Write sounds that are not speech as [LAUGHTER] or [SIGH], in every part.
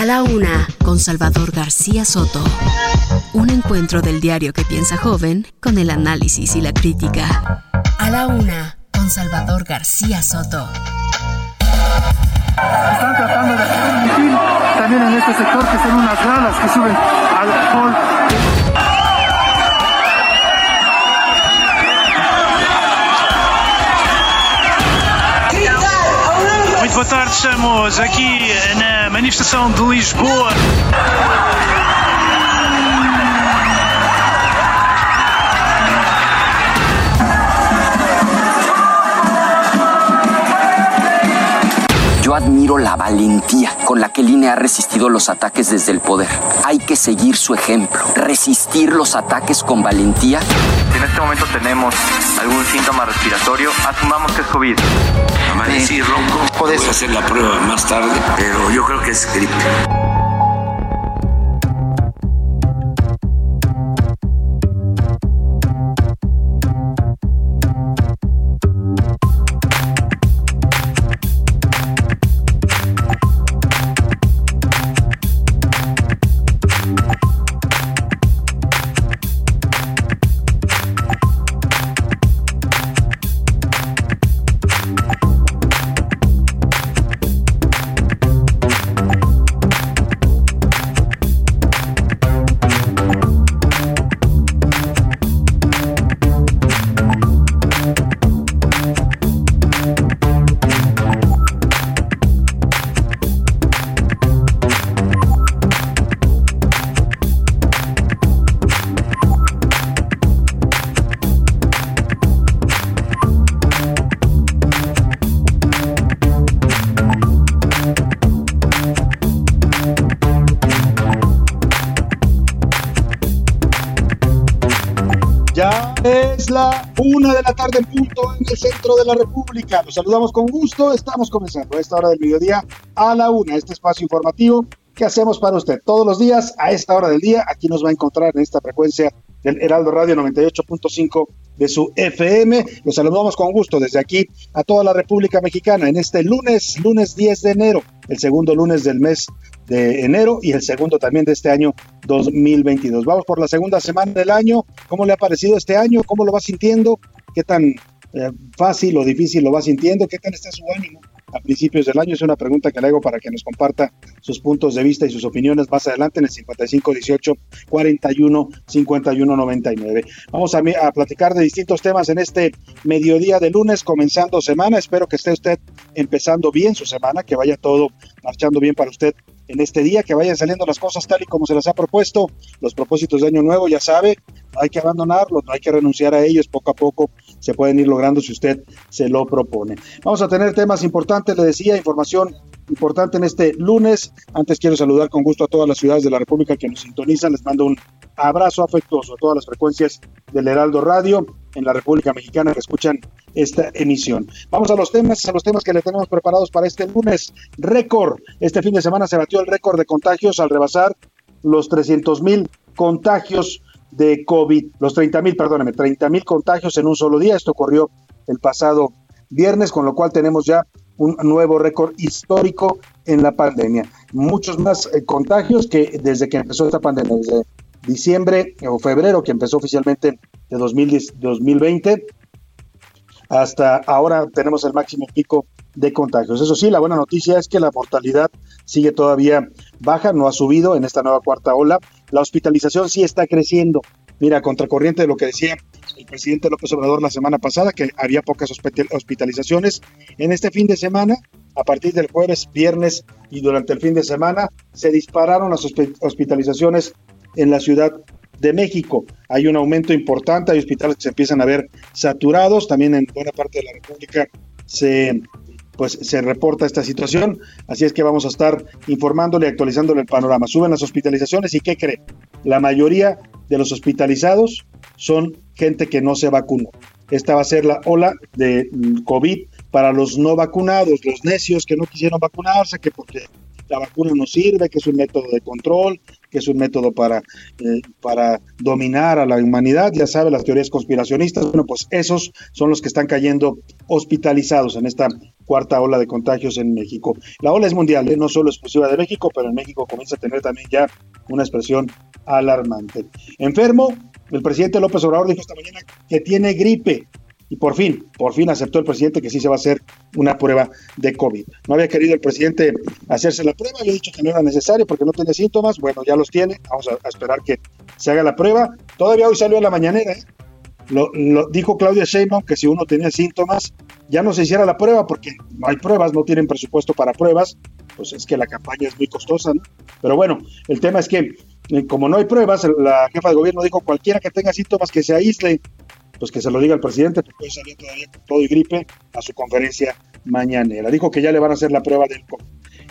A la una, con Salvador García Soto. Un encuentro del diario que piensa joven con el análisis y la crítica. A la una, con Salvador García Soto. Están tratando de permitir también en este sector que son unas gradas que suben al hall. Muito boa tarde, estamos aqui na manifestação de Lisboa. Admiro la valentía con la que el INE ha resistido los ataques desde el poder. Hay que seguir su ejemplo, resistir los ataques con valentía. Si en este momento tenemos algún síntoma respiratorio, asumamos que es COVID. Amanecí ronco, puedo hacer la prueba más tarde, pero yo creo que es gripe. De la República. Los saludamos con gusto. Estamos comenzando a esta hora del mediodía a la una. Este espacio informativo que hacemos para usted todos los días a esta hora del día. Aquí nos va a encontrar en esta frecuencia del Heraldo Radio 98.5 de su FM. Los saludamos con gusto desde aquí a toda la República Mexicana en este lunes, lunes 10 de enero, el segundo lunes del mes de enero y el segundo también de este año 2022. Vamos por la segunda semana del año. ¿Cómo le ha parecido este año? ¿Cómo lo va sintiendo? ¿Qué tan eh, fácil o difícil lo va sintiendo? ¿Qué tal está su ánimo? a principios del año. Es una pregunta que le hago para que nos comparta sus puntos de vista y sus opiniones más adelante en el 5518 41 51 99. Vamos a, platicar de distintos temas en este mediodía de lunes, comenzando semana. Espero que esté usted empezando bien su semana, que vaya todo marchando bien para usted en este día, que vayan saliendo las cosas tal y como se las ha propuesto, los propósitos de año nuevo, ya sabe, hay que abandonarlos, no hay que renunciar a ellos, poco a poco se pueden ir logrando si usted se lo propone. Vamos a tener temas importantes, le decía, información importante en este lunes. Antes quiero saludar con gusto a todas las ciudades de la República que nos sintonizan, les mando un abrazo afectuoso a todas las frecuencias del Heraldo Radio en la República Mexicana que escuchan esta emisión. Vamos a los temas, a los temas que le tenemos preparados para este lunes. Récord. Este fin de semana se batió el récord de contagios al rebasar los 300 mil contagios de COVID, los 30 mil, perdóname, 30 mil contagios en un solo día. Esto ocurrió el pasado viernes, con lo cual tenemos ya un nuevo récord histórico en la pandemia. Muchos más eh, contagios que desde que empezó esta pandemia, desde diciembre o febrero, que empezó oficialmente de 2010, 2020, hasta ahora tenemos el máximo pico de contagios. Eso sí, la buena noticia es que la mortalidad sigue todavía baja, no ha subido en esta nueva cuarta ola. La hospitalización sí está creciendo. Mira, contracorriente de lo que decía el presidente López Obrador la semana pasada, que había pocas hospitalizaciones. En este fin de semana, a partir del jueves, viernes y durante el fin de semana, se dispararon las hospitalizaciones en la ciudad de México. Hay un aumento importante, hay hospitales que se empiezan a ver saturados, también en buena parte de la República se pues se reporta esta situación, así es que vamos a estar informándole y actualizándole el panorama. Suben las hospitalizaciones y ¿qué cree? La mayoría de los hospitalizados son gente que no se vacunó. Esta va a ser la ola de mm, COVID para los no vacunados, los necios que no quisieron vacunarse, que porque la vacuna no sirve, que es un método de control, que es un método para, eh, para dominar a la humanidad, ya sabe, las teorías conspiracionistas, bueno, pues esos son los que están cayendo hospitalizados en esta cuarta ola de contagios en México. La ola es mundial, ¿eh? no solo exclusiva de México, pero en México comienza a tener también ya una expresión alarmante. Enfermo, el presidente López Obrador dijo esta mañana que tiene gripe. Y por fin, por fin aceptó el presidente que sí se va a hacer una prueba de COVID. No había querido el presidente hacerse la prueba, había dicho que no era necesario porque no tenía síntomas. Bueno, ya los tiene, vamos a, esperar que se haga la prueba. Todavía hoy salió a la mañanera, ¿eh? lo, dijo Claudia Sheinbaum que si uno tenía síntomas, ya no se hiciera la prueba porque no hay pruebas, no tienen presupuesto para pruebas, pues es que la campaña es muy costosa, ¿no? Pero bueno, el tema es que eh, como no hay pruebas, la jefa de gobierno dijo cualquiera que tenga síntomas que se aísle pues que se lo diga al presidente, porque hoy salió todavía con todo y gripe a su conferencia mañanera. Dijo que ya le van a hacer la prueba del COVID.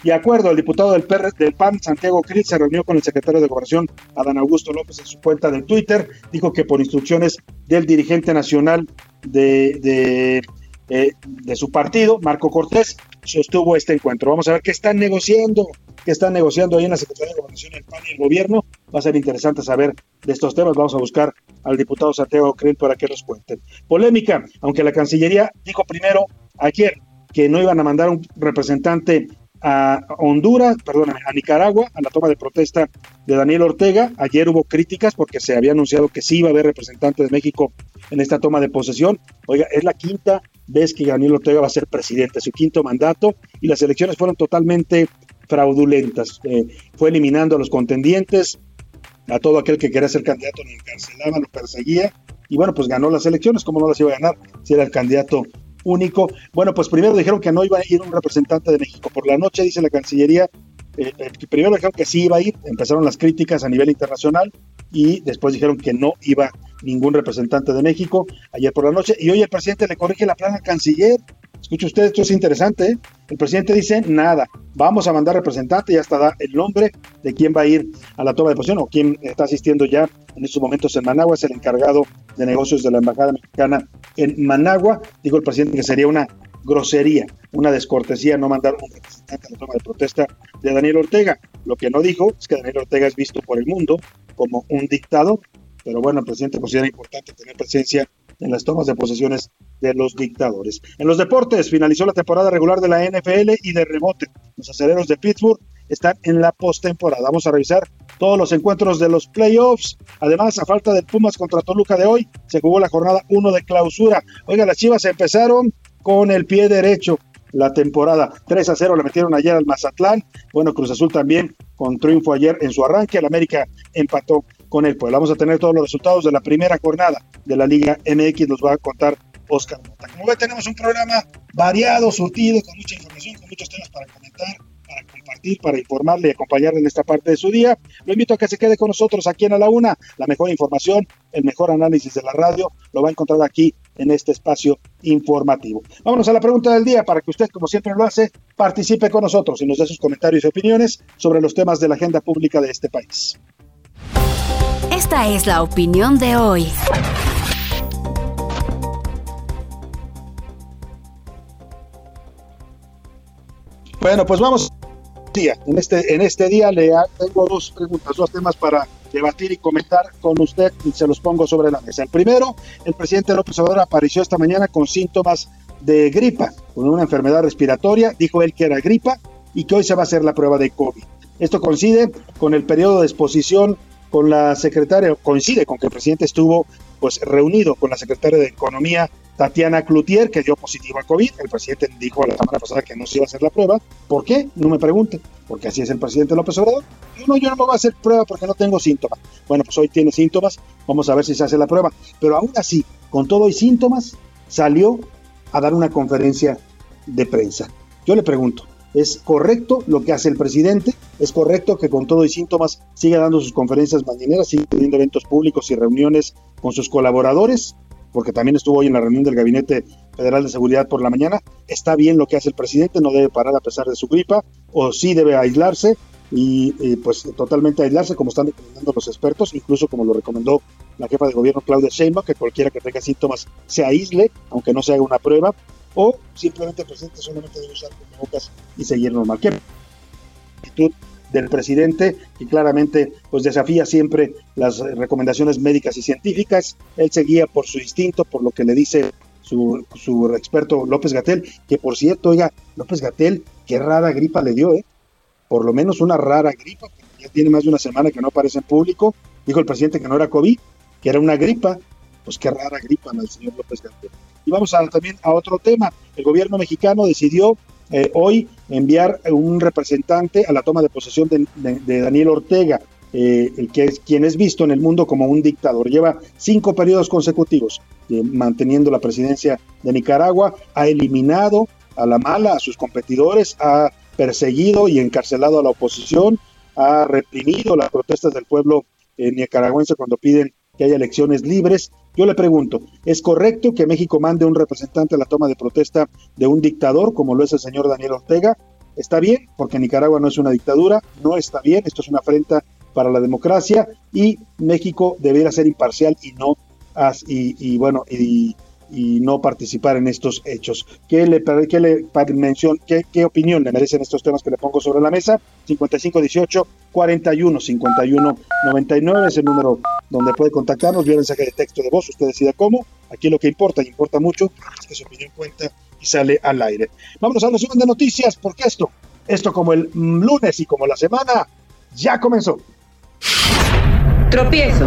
Y acuerdo, el diputado del, del PAN, Santiago Cris, se reunió con el secretario de Gobernación, Adán Augusto López, en su cuenta de Twitter. Dijo que por instrucciones del dirigente nacional de, eh, de su partido, Marco Cortés, sostuvo este encuentro. Vamos a ver qué están negociando que están negociando ahí en la Secretaría de Gobernación el PAN y el gobierno. Va a ser interesante saber de estos temas. Vamos a buscar al diputado Santiago Creel para que nos. Polémica, aunque la Cancillería dijo primero ayer que no iban a mandar un representante a Honduras, perdón, a Nicaragua, a la toma de protesta de Daniel Ortega. Ayer hubo críticas porque se había anunciado que sí iba a haber representante de México en esta toma de posesión. Oiga, es la quinta vez que Daniel Ortega va a ser presidente, su quinto mandato, y las elecciones fueron totalmente fraudulentas. Eh, fue eliminando a los contendientes, a todo aquel que quería ser candidato lo encarcelaba, lo perseguía, y bueno, pues ganó las elecciones, ¿cómo no las iba a ganar si era el candidato único? Bueno, pues primero dijeron que no iba a ir un representante de México. Por la noche, dice la Cancillería, eh, primero dijeron que sí iba a ir, empezaron las críticas a nivel internacional y después dijeron que no iba ningún representante de México ayer por la noche y hoy el presidente le corrige la plana al canciller Escuche usted, esto es interesante. ¿eh? El presidente dice nada. Vamos a mandar representante y hasta da el nombre de quién va a ir a la toma de posición o quién está asistiendo ya en estos momentos en Managua. Es el encargado de negocios de la Embajada Mexicana en Managua. Dijo el presidente que sería una grosería, una descortesía no mandar un representante a la toma de protesta de Daniel Ortega. Lo que no dijo es que Daniel Ortega es visto por el mundo como un dictador, pero bueno, el presidente considera importante tener presencia en las tomas de posesiones de los dictadores. En los deportes, finalizó la temporada regular de la NFL y de rebote. Los aceleros de Pittsburgh están en la postemporada. Vamos a revisar todos los encuentros de los playoffs. Además, a falta del Pumas contra Toluca de hoy, se jugó la jornada 1 de clausura. Oiga, las Chivas empezaron con el pie derecho la temporada. 3 a 0 le metieron ayer al Mazatlán. Bueno, Cruz Azul también con triunfo ayer en su arranque. El América empató con el Puebla. Vamos a tener todos los resultados de la primera jornada de la Liga MX. Nos va a contar Oscar Mota. Como ve, tenemos un programa variado, surtido, con mucha información, con muchos temas para comentar, para compartir, para informarle y acompañarle en esta parte de su día. Lo invito a que se quede con nosotros aquí en A la Una. La mejor información, el mejor análisis de la radio, lo va a encontrar aquí en este espacio informativo. Vámonos a la pregunta del día para que usted, como siempre lo hace, participe con nosotros y nos dé sus comentarios y opiniones sobre los temas de la agenda pública de este país. Esta es la opinión de hoy. Bueno, pues vamos día. En este, en este día le tengo dos preguntas, dos temas para debatir y comentar con usted y se los pongo sobre la mesa. El primero, el presidente López Obrador apareció esta mañana con síntomas de gripa, con una enfermedad respiratoria, dijo él que era gripa y que hoy se va a hacer la prueba de COVID. Esto coincide con el periodo de exposición con la secretaria, coincide con que el presidente estuvo pues reunido con la secretaria de Economía, Tatiana Cloutier, que dio positivo a COVID. El presidente dijo la semana pasada que no se iba a hacer la prueba. ¿Por qué? No me pregunte, porque así es el presidente López Obrador. Yo no, yo no me voy a hacer prueba porque no tengo síntomas. Bueno, pues hoy tiene síntomas, vamos a ver si se hace la prueba. Pero aún así, con todo y síntomas, salió a dar una conferencia de prensa. Yo le pregunto, es correcto lo que hace el presidente, es correcto que con todo y síntomas siga dando sus conferencias mañaneras, siga teniendo eventos públicos y reuniones con sus colaboradores, porque también estuvo hoy en la reunión del Gabinete Federal de Seguridad por la mañana. Está bien lo que hace el presidente, no debe parar a pesar de su gripa, o sí debe aislarse, y pues totalmente aislarse como están recomendando los expertos, incluso como lo recomendó la jefa de gobierno Claudia Sheinbaum, que cualquiera que tenga síntomas se aísle, aunque no se haga una prueba, o simplemente el presidente solamente debe usar bocas y seguir normal. ¿Qué actitud del presidente que claramente pues desafía siempre las recomendaciones médicas y científicas? Él seguía por su instinto, por lo que le dice su, su experto López Gatel, que por cierto, oiga, López Gatel, qué rara gripa le dio, ¿eh? Por lo menos una rara gripa, ya tiene más de una semana que no aparece en público. Dijo el presidente que no era COVID, que era una gripa. Pues qué rara gripa al señor López Gatel. Y vamos a, también a otro tema. El gobierno mexicano decidió eh, hoy enviar un representante a la toma de posesión de, Daniel Ortega, eh, el que es, quien es visto en el mundo como un dictador. Lleva cinco periodos consecutivos eh, manteniendo la presidencia de Nicaragua, ha eliminado a la mala a sus competidores, ha perseguido y encarcelado a la oposición, ha reprimido las protestas del pueblo nicaragüense cuando piden que haya elecciones libres yo le pregunto, ¿es correcto que México mande un representante a la toma de protesta de un dictador como lo es el señor Daniel Ortega? Está bien, porque Nicaragua no es una dictadura, no está bien, esto es una afrenta para la democracia y México debería ser imparcial y no y, y bueno y, y no participar en estos hechos. ¿Qué le, qué le qué, qué, opinión le merecen estos temas que le pongo sobre la mesa? 5518 41 51 99 es el número donde puede contactarnos, vía mensaje de texto de voz, usted decida cómo. Aquí lo que importa, y importa mucho, es que su opinión cuenta y sale al aire. Vamos a resumen de noticias, porque esto, esto como el lunes y como la semana, ya comenzó. Tropiezo.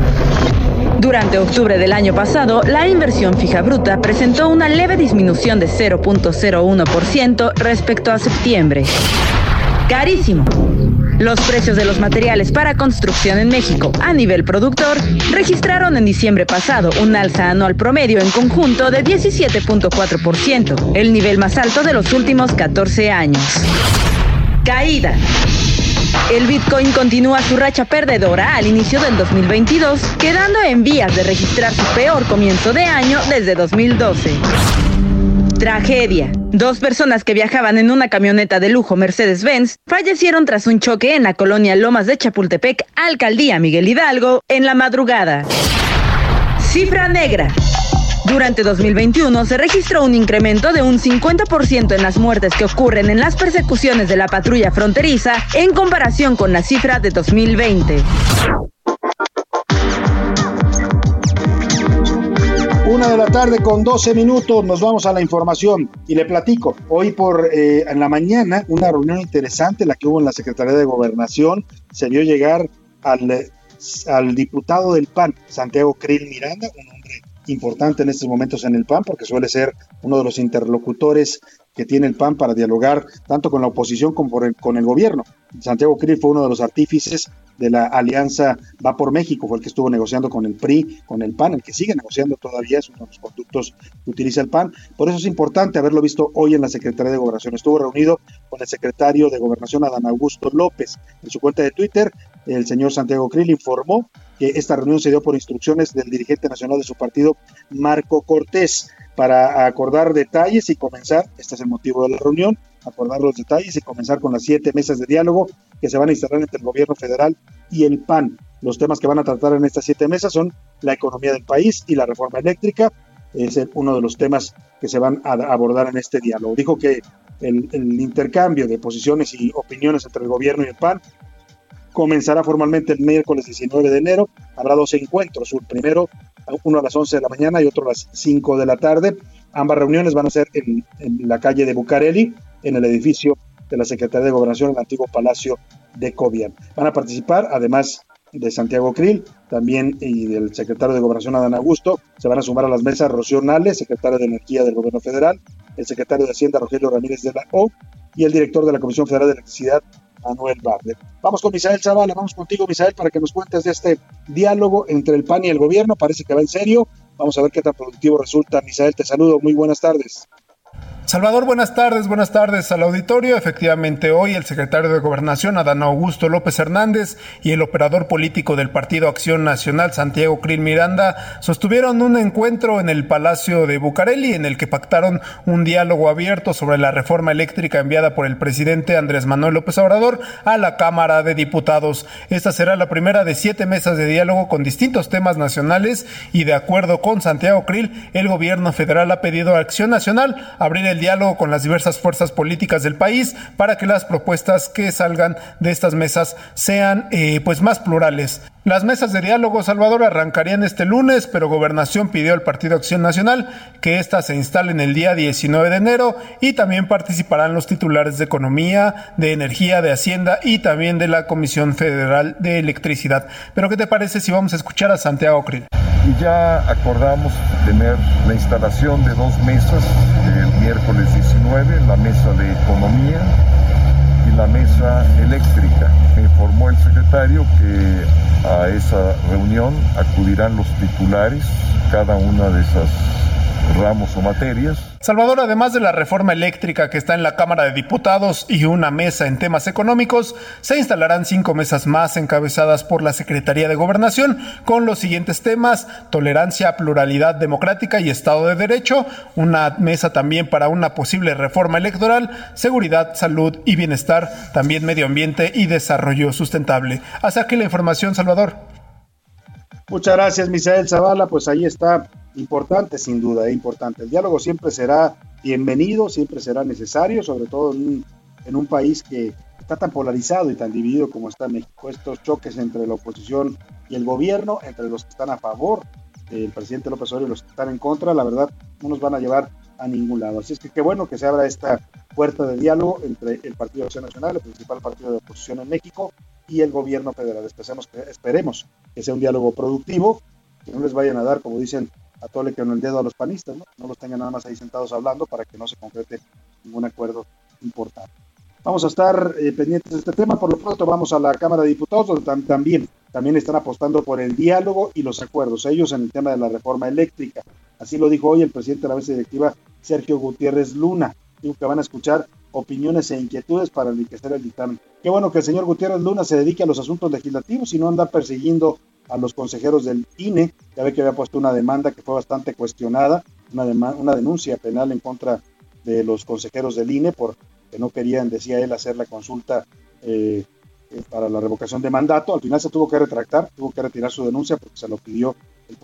Durante octubre del año pasado, la inversión fija bruta presentó una leve disminución de 0.01% respecto a septiembre. Carísimo. Los precios de los materiales para construcción en México a nivel productor registraron en diciembre pasado un alza anual promedio en conjunto de 17.4%, el nivel más alto de los últimos 14 años. Caída. El Bitcoin continúa su racha perdedora al inicio del 2022, quedando en vías de registrar su peor comienzo de año desde 2012. Tragedia. Dos personas que viajaban en una camioneta de lujo Mercedes-Benz fallecieron tras un choque en la colonia Lomas de Chapultepec, alcaldía Miguel Hidalgo, en la madrugada. Cifra negra. Durante 2021 se registró un incremento de un 50% en las muertes que ocurren en las persecuciones de la patrulla fronteriza en comparación con la cifra de 2020. Una de la tarde con 12 minutos nos vamos a la información y le platico. Hoy por eh, en la mañana una reunión interesante la que hubo en la Secretaría de Gobernación se vio llegar al, al diputado del PAN, Santiago Krill Miranda, un importante en estos momentos en el PAN porque suele ser uno de los interlocutores que tiene el PAN para dialogar tanto con la oposición como con el gobierno. Santiago Krill fue uno de los artífices de la alianza Va por México, fue el que estuvo negociando con el PRI, con el PAN, el que sigue negociando todavía, es uno de los conductos que utiliza el PAN. Por eso es importante haberlo visto hoy en la Secretaría de Gobernación. Estuvo reunido con el secretario de Gobernación, Adán Augusto López. En su cuenta de Twitter, el señor Santiago Krill informó que esta reunión se dio por instrucciones del dirigente nacional de su partido, Marco Cortés, para acordar detalles y comenzar, este es el motivo de la reunión, acordar los detalles y comenzar con las siete mesas de diálogo que se van a instalar entre el gobierno federal y el PAN. Los temas que van a tratar en estas siete mesas son la economía del país y la reforma eléctrica. Es uno de los temas que se van a abordar en este diálogo. Dijo que el, el intercambio de posiciones y opiniones entre el gobierno y el PAN comenzará formalmente el miércoles 19 de enero. Habrá dos encuentros, el primero uno a las 11 de la mañana y otro a las 5 de la tarde. Ambas reuniones van a ser en, la calle de Bucareli, en el edificio de la Secretaría de Gobernación, el antiguo Palacio de Cobian. Van a participar, además de Santiago Krill, también y del secretario de Gobernación Adán Augusto, se van a sumar a las mesas Rocío Nales, secretario de Energía del Gobierno Federal, el secretario de Hacienda Rogelio Ramírez de la O y el director de la Comisión Federal de Electricidad Manuel Bardet. Vamos con Misael Zavala, vamos contigo Misael para que nos cuentes de este diálogo entre el PAN y el gobierno, parece que va en serio, vamos a ver qué tan productivo resulta. Misael, te saludo, muy buenas tardes. Salvador, buenas tardes, buenas tardes al auditorio. Efectivamente, hoy el secretario de Gobernación, Adán Augusto López Hernández, y el operador político del Partido Acción Nacional, Santiago Krill Miranda, sostuvieron un encuentro en el Palacio de Bucareli en el que pactaron un diálogo abierto sobre la reforma eléctrica enviada por el presidente Andrés Manuel López Obrador a la Cámara de Diputados. Esta será la primera de siete mesas de diálogo con distintos temas nacionales y de acuerdo con Santiago Krill, el gobierno federal ha pedido a Acción Nacional abrir el diálogo con las diversas fuerzas políticas del país para que las propuestas que salgan de estas mesas sean eh, pues más plurales. Las mesas de diálogo, Salvador, arrancarían este lunes, pero Gobernación pidió al Partido Acción Nacional que éstas se instalen el día 19 de enero y también participarán los titulares de Economía, de Energía, de Hacienda y también de la Comisión Federal de Electricidad. Pero ¿qué te parece si vamos a escuchar a Santiago Krill? Ya acordamos tener la instalación de dos mesas el miércoles 19, la mesa de Economía y la mesa eléctrica. Me informó el secretario que a esa reunión acudirán los titulares, cada una de esas ramos o materias. Salvador, además de la reforma eléctrica que está en la Cámara de Diputados y una mesa en temas económicos, se instalarán cinco mesas más encabezadas por la Secretaría de Gobernación con los siguientes temas, tolerancia, pluralidad democrática y Estado de Derecho, una mesa también para una posible reforma electoral, seguridad, salud y bienestar, también medio ambiente y desarrollo sustentable. Hasta aquí la información, Salvador. Muchas gracias, Misael Zavala. Pues ahí está importante, sin duda, es importante. El diálogo siempre será bienvenido, siempre será necesario, sobre todo en un, país que está tan polarizado y tan dividido como está México. Estos choques entre la oposición y el gobierno, entre los que están a favor del presidente López Obrador y los que están en contra, la verdad, no nos van a llevar a ningún lado. Así es que qué bueno que se abra esta puerta de diálogo entre el Partido de Acción Nacional, el principal partido de oposición en México, y el gobierno federal. Esperemos que, esperemos que sea un diálogo productivo, que no les vayan a dar, como dicen, a tole con el dedo a los panistas, ¿no? no los tengan nada más ahí sentados hablando para que no se concrete ningún acuerdo importante. Vamos a estar eh, pendientes de este tema. Por lo pronto vamos a la Cámara de Diputados, donde también, también están apostando por el diálogo y los acuerdos, ellos en el tema de la reforma eléctrica. Así lo dijo hoy el presidente de la mesa directiva, Sergio Gutiérrez Luna. Dijo que van a escuchar opiniones e inquietudes para enriquecer el dictamen. Qué bueno que el señor Gutiérrez Luna se dedique a los asuntos legislativos y no anda persiguiendo a los consejeros del INE. Ya ve que había puesto una demanda que fue bastante cuestionada, una, una denuncia penal en contra de los consejeros del INE porque no querían, decía él, hacer la consulta eh, eh, para la revocación de mandato. Al final se tuvo que retractar, tuvo que retirar su denuncia porque se lo pidió el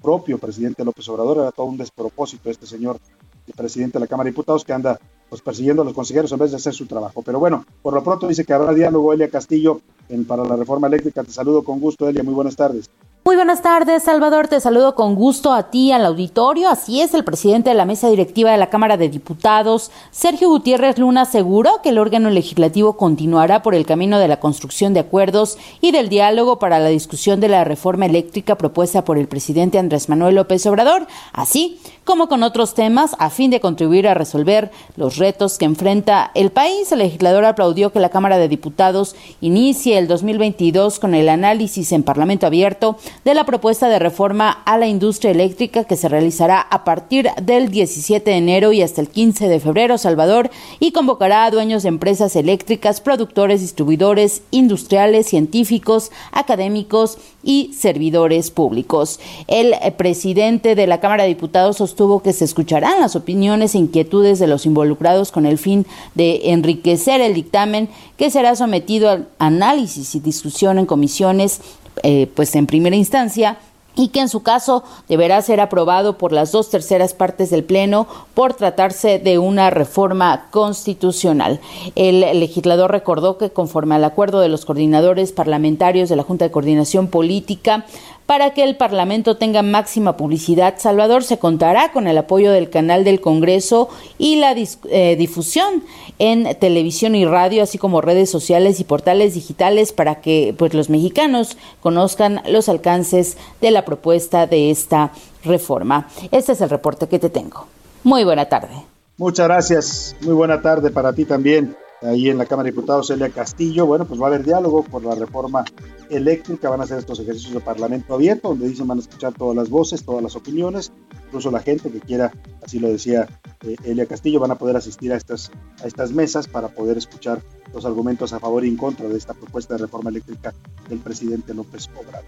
propio presidente López Obrador. Era todo un despropósito este señor, el presidente de la Cámara de Diputados, que anda pues persiguiendo a los consejeros en vez de hacer su trabajo. Pero bueno, por lo pronto dice que habrá diálogo Elia Castillo en, para la reforma eléctrica. Te saludo con gusto, Elia. Muy buenas tardes. Muy buenas tardes, Salvador. Te saludo con gusto a ti, al auditorio. Así es, el presidente de la mesa directiva de la Cámara de Diputados, Sergio Gutiérrez Luna, aseguró que el órgano legislativo continuará por el camino de la construcción de acuerdos y del diálogo para la discusión de la reforma eléctrica propuesta por el presidente Andrés Manuel López Obrador, así como con otros temas, a fin de contribuir a resolver los retos que enfrenta el país. El legislador aplaudió que la Cámara de Diputados inicie el 2022 con el análisis en Parlamento abierto de la propuesta de reforma a la industria eléctrica que se realizará a partir del 17 de enero y hasta el 15 de febrero, Salvador, y convocará a dueños de empresas eléctricas, productores, distribuidores, industriales, científicos, académicos y servidores públicos. El presidente de la Cámara de Diputados sostuvo que se escucharán las opiniones e inquietudes de los involucrados con el fin de enriquecer el dictamen que será sometido al análisis y discusión en comisiones eh, pues en primera instancia y que en su caso deberá ser aprobado por las dos terceras partes del Pleno por tratarse de una reforma constitucional. El legislador recordó que conforme al acuerdo de los coordinadores parlamentarios de la Junta de Coordinación Política, para que el Parlamento tenga máxima publicidad, Salvador se contará con el apoyo del canal del Congreso y la eh, difusión en televisión y radio, así como redes sociales y portales digitales para que pues, los mexicanos conozcan los alcances de la propuesta de esta reforma. Este es el reporte que te tengo. Muy buena tarde. Muchas gracias. Muy buena tarde para ti también ahí en la Cámara de Diputados, Celia Castillo. Bueno, pues va a haber diálogo por la reforma eléctrica, van a hacer estos ejercicios de Parlamento abierto, donde dicen van a escuchar todas las voces, todas las opiniones, incluso la gente que quiera, así lo decía eh, Elia Castillo van a poder asistir a estas, a estas mesas para poder escuchar los argumentos a favor y en contra de esta propuesta de reforma eléctrica del presidente López Obrador.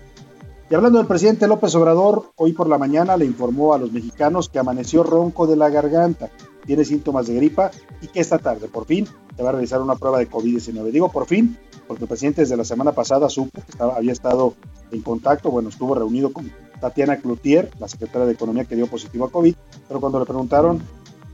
Y hablando del presidente López Obrador, hoy por la mañana le informó a los mexicanos que amaneció ronco de la garganta, tiene síntomas de gripa y que esta tarde, por fin, se va a realizar una prueba de COVID-19. Digo por fin, porque el presidente desde la semana pasada supo que estaba, había estado en contacto, bueno, estuvo reunido con Tatiana Cloutier, la secretaria de Economía que dio positivo a COVID, pero cuando le preguntaron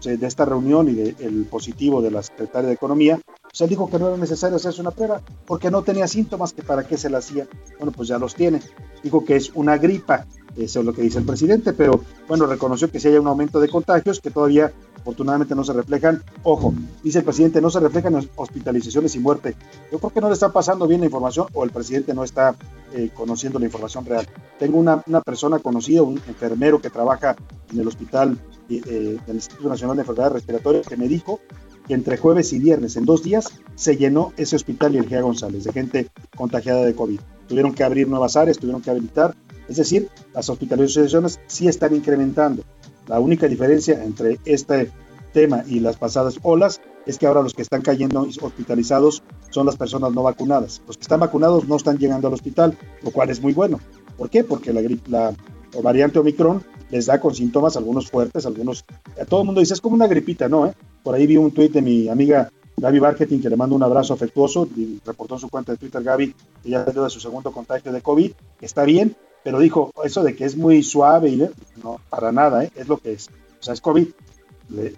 de esta reunión y del positivo de la secretaria de Economía, pues él dijo que no era necesario hacerse una prueba porque no tenía síntomas, que para qué se la hacía. Bueno, pues ya los tiene. Dijo que es una gripa, eso es lo que dice el presidente, pero bueno, reconoció que si hay un aumento de contagios, que todavía afortunadamente no se reflejan. Ojo, dice el presidente, no se reflejan hospitalizaciones y muerte. Yo creo que no le está pasando bien la información o el presidente no está eh, conociendo la información real. Tengo una, una, persona conocida, un enfermero que trabaja en el hospital eh, del Instituto Nacional de Enfermedades Respiratorias, que me dijo que entre jueves y viernes, en dos días, se llenó ese hospital y el GEA González de gente contagiada de COVID. Tuvieron que abrir nuevas áreas, tuvieron que habilitar, es decir, las hospitalizaciones sí están incrementando. La única diferencia entre este tema y las pasadas olas es que ahora los que están cayendo hospitalizados son las personas no vacunadas. Los que están vacunados no están llegando al hospital, lo cual es muy bueno. ¿Por qué? Porque la, la variante Omicron les da con síntomas, algunos fuertes, algunos... A todo el mundo dice, es como una gripita, ¿no? Eh? Por ahí vi un tuit de mi amiga Gaby Marketing, que le mando un abrazo afectuoso, reportó en su cuenta de Twitter Gaby que ya salió de su segundo contagio de COVID, está bien, pero dijo, eso de que es muy suave, y no, para nada, ¿eh? es lo que es. O sea, es COVID.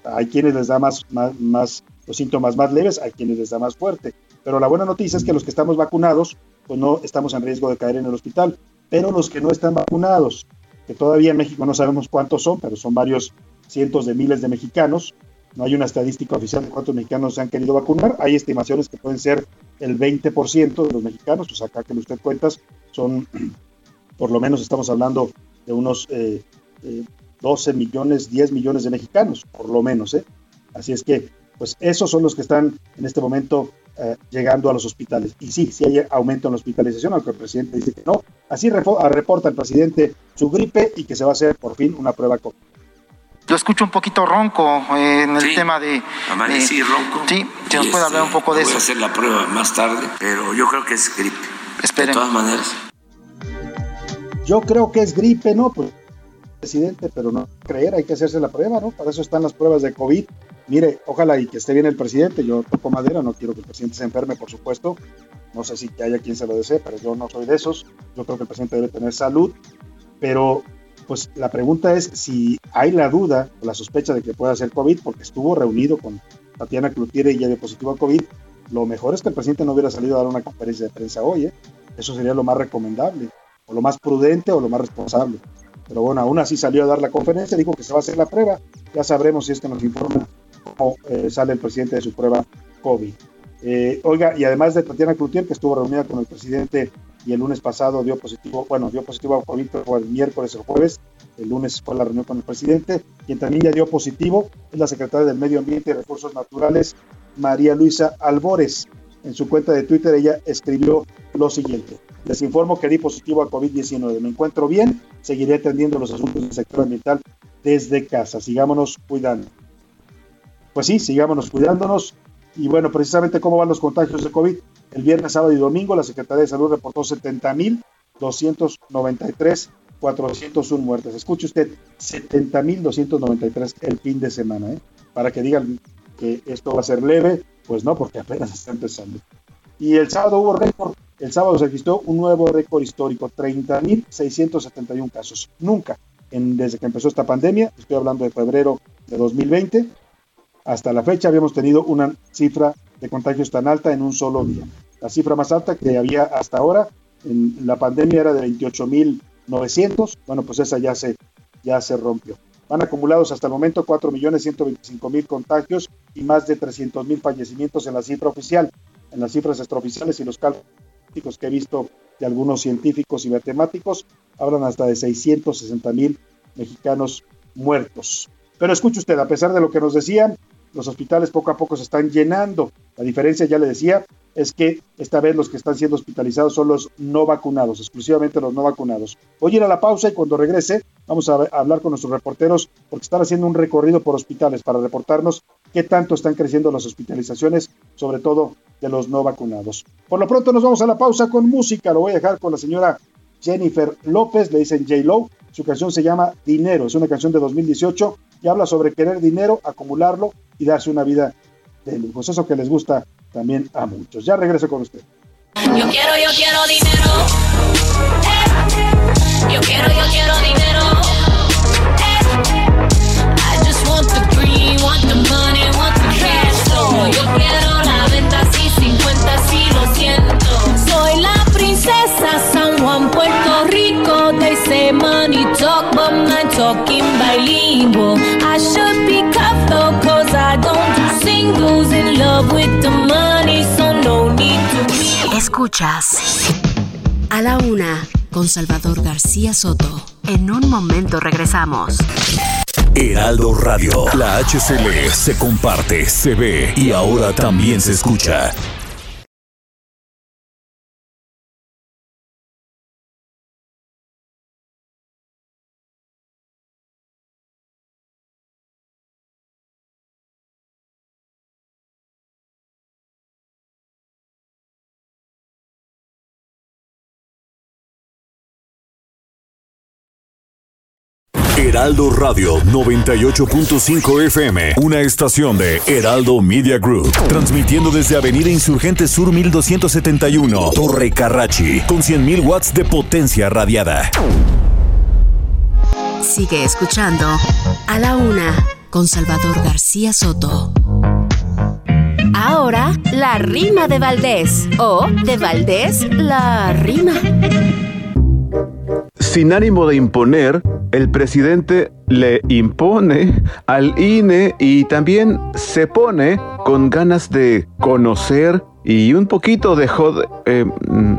hay quienes les da más, los síntomas más leves, hay quienes les da más fuerte. Pero la buena noticia es que los que estamos vacunados, pues no estamos en riesgo de caer en el hospital. Pero los que no están vacunados, que todavía en México no sabemos cuántos son, pero son varios cientos de miles de mexicanos. No hay una estadística oficial de cuántos mexicanos se han querido vacunar. Hay estimaciones que pueden ser el 20% de los mexicanos, pues acá que usted cuentas, son, por lo menos estamos hablando de unos 12 eh, eh, millones, 10 millones de mexicanos, por lo menos. ¿eh? Así es que, pues esos son los que están en este momento eh, llegando a los hospitales. Y sí, sí hay aumento en la hospitalización, aunque el presidente dice que no. Así reporta el presidente su gripe y que se va a hacer por fin una prueba COVID. Lo escucho un poquito ronco eh, en el tema de... Amanecí ronco. Sí, si nos puede hablar un poco de eso. Voy a hacer la prueba más tarde, pero yo creo que es gripe. Esperen. De todas maneras. Yo creo que es gripe, ¿no? Pues presidente, pero no creer, hay que hacerse la prueba, ¿no? Para eso están las pruebas de COVID mire, ojalá y que esté bien el presidente, yo toco madera, no quiero que el presidente se enferme, por supuesto, no sé si que haya quien se lo desee, pero yo no soy de esos, yo creo que el presidente debe tener salud, pero pues la pregunta es si hay la duda o la sospecha de que pueda ser COVID, porque estuvo reunido con Tatiana Cloutier y ya dio positivo a COVID, lo mejor es que el presidente no hubiera salido a dar una conferencia de prensa hoy, ¿eh? eso sería lo más recomendable, o lo más prudente o lo más responsable. Pero bueno, aún así salió a dar la conferencia, dijo que se va a hacer la prueba, ya sabremos si es que nos informa cómo eh, sale el presidente de su prueba COVID. Eh, oiga, y además de Tatiana Cloutier, que estuvo reunida con el presidente y el lunes pasado dio positivo, bueno, dio positivo a COVID, el miércoles o el jueves, el lunes fue la reunión con el presidente, quien también ya dio positivo es la secretaria del Medio Ambiente y Recursos Naturales, María Luisa Albores. En su cuenta de Twitter ella escribió lo siguiente. Les informo que di positivo a COVID-19. Me encuentro bien, seguiré atendiendo los asuntos del sector ambiental desde casa. Sigámonos cuidando pues sí, sigámonos cuidándonos. Y bueno, precisamente cómo van los contagios de COVID. El viernes, sábado y domingo, la Secretaría de Salud reportó 70.293, 401 muertes. Escuche usted, 70.293 el fin de semana, ¿eh? Para que digan que esto va a ser leve, pues no, porque apenas está empezando. Y el sábado hubo récord. El sábado se registró un nuevo récord histórico, 30.671 casos. Nunca, desde que empezó esta pandemia, estoy hablando de febrero de 2020, hasta la fecha habíamos tenido una cifra de contagios tan alta en un solo día. La cifra más alta que había hasta ahora en la pandemia era de 28.900. Bueno, pues esa ya se, ya se rompió. Van acumulados hasta el momento 4.125.000 contagios y más de 300.000 fallecimientos en la cifra oficial. En las cifras extraoficiales y los cálculos que he visto de algunos científicos y matemáticos, hablan hasta de 660.000 mexicanos muertos. Pero escuche usted, a pesar de lo que nos decían, los hospitales poco a poco se están llenando. La diferencia, ya le decía, es que esta vez los que están siendo hospitalizados son los no vacunados, exclusivamente los no vacunados. Voy a ir a la pausa y cuando regrese Vamos a, hablar con nuestros reporteros porque están haciendo un recorrido por hospitales para reportarnos qué tanto están creciendo las hospitalizaciones, sobre todo de los no vacunados. Por lo pronto nos vamos a la pausa con música. Lo voy a dejar con la señora Jennifer López, le dicen J. Lo. Su canción se llama Dinero, es una canción de 2018 y habla sobre querer dinero, acumularlo y darse una vida de lujo. Eso que les gusta también a muchos. Ya regreso con usted. Yo quiero, yo quiero dinero. Yo quiero, yo quiero dinero. I just want the want the money, want the. Yo quiero lo siento. Soy la princesa San Juan, Puerto Rico. They say money talk, but I'm talking bilingual. I should be careful, cause I don't do singles in love with the money, so no need to be. Escuchas a la una con Salvador García Soto. En un momento regresamos. Heraldo Radio, la HCL se comparte, se ve y ahora también se escucha. Heraldo Radio 98.5 FM, una estación de Heraldo Media Group, transmitiendo desde Avenida Insurgente Sur 1271, Torre Carrachi, con 100.000 watts de potencia radiada. Sigue escuchando a la una con Salvador García Soto. Ahora, la rima de Valdés o de Valdés, la rima. Sin ánimo de imponer, el presidente le impone al INE y también se pone con ganas de conocer y un poquito de, eh,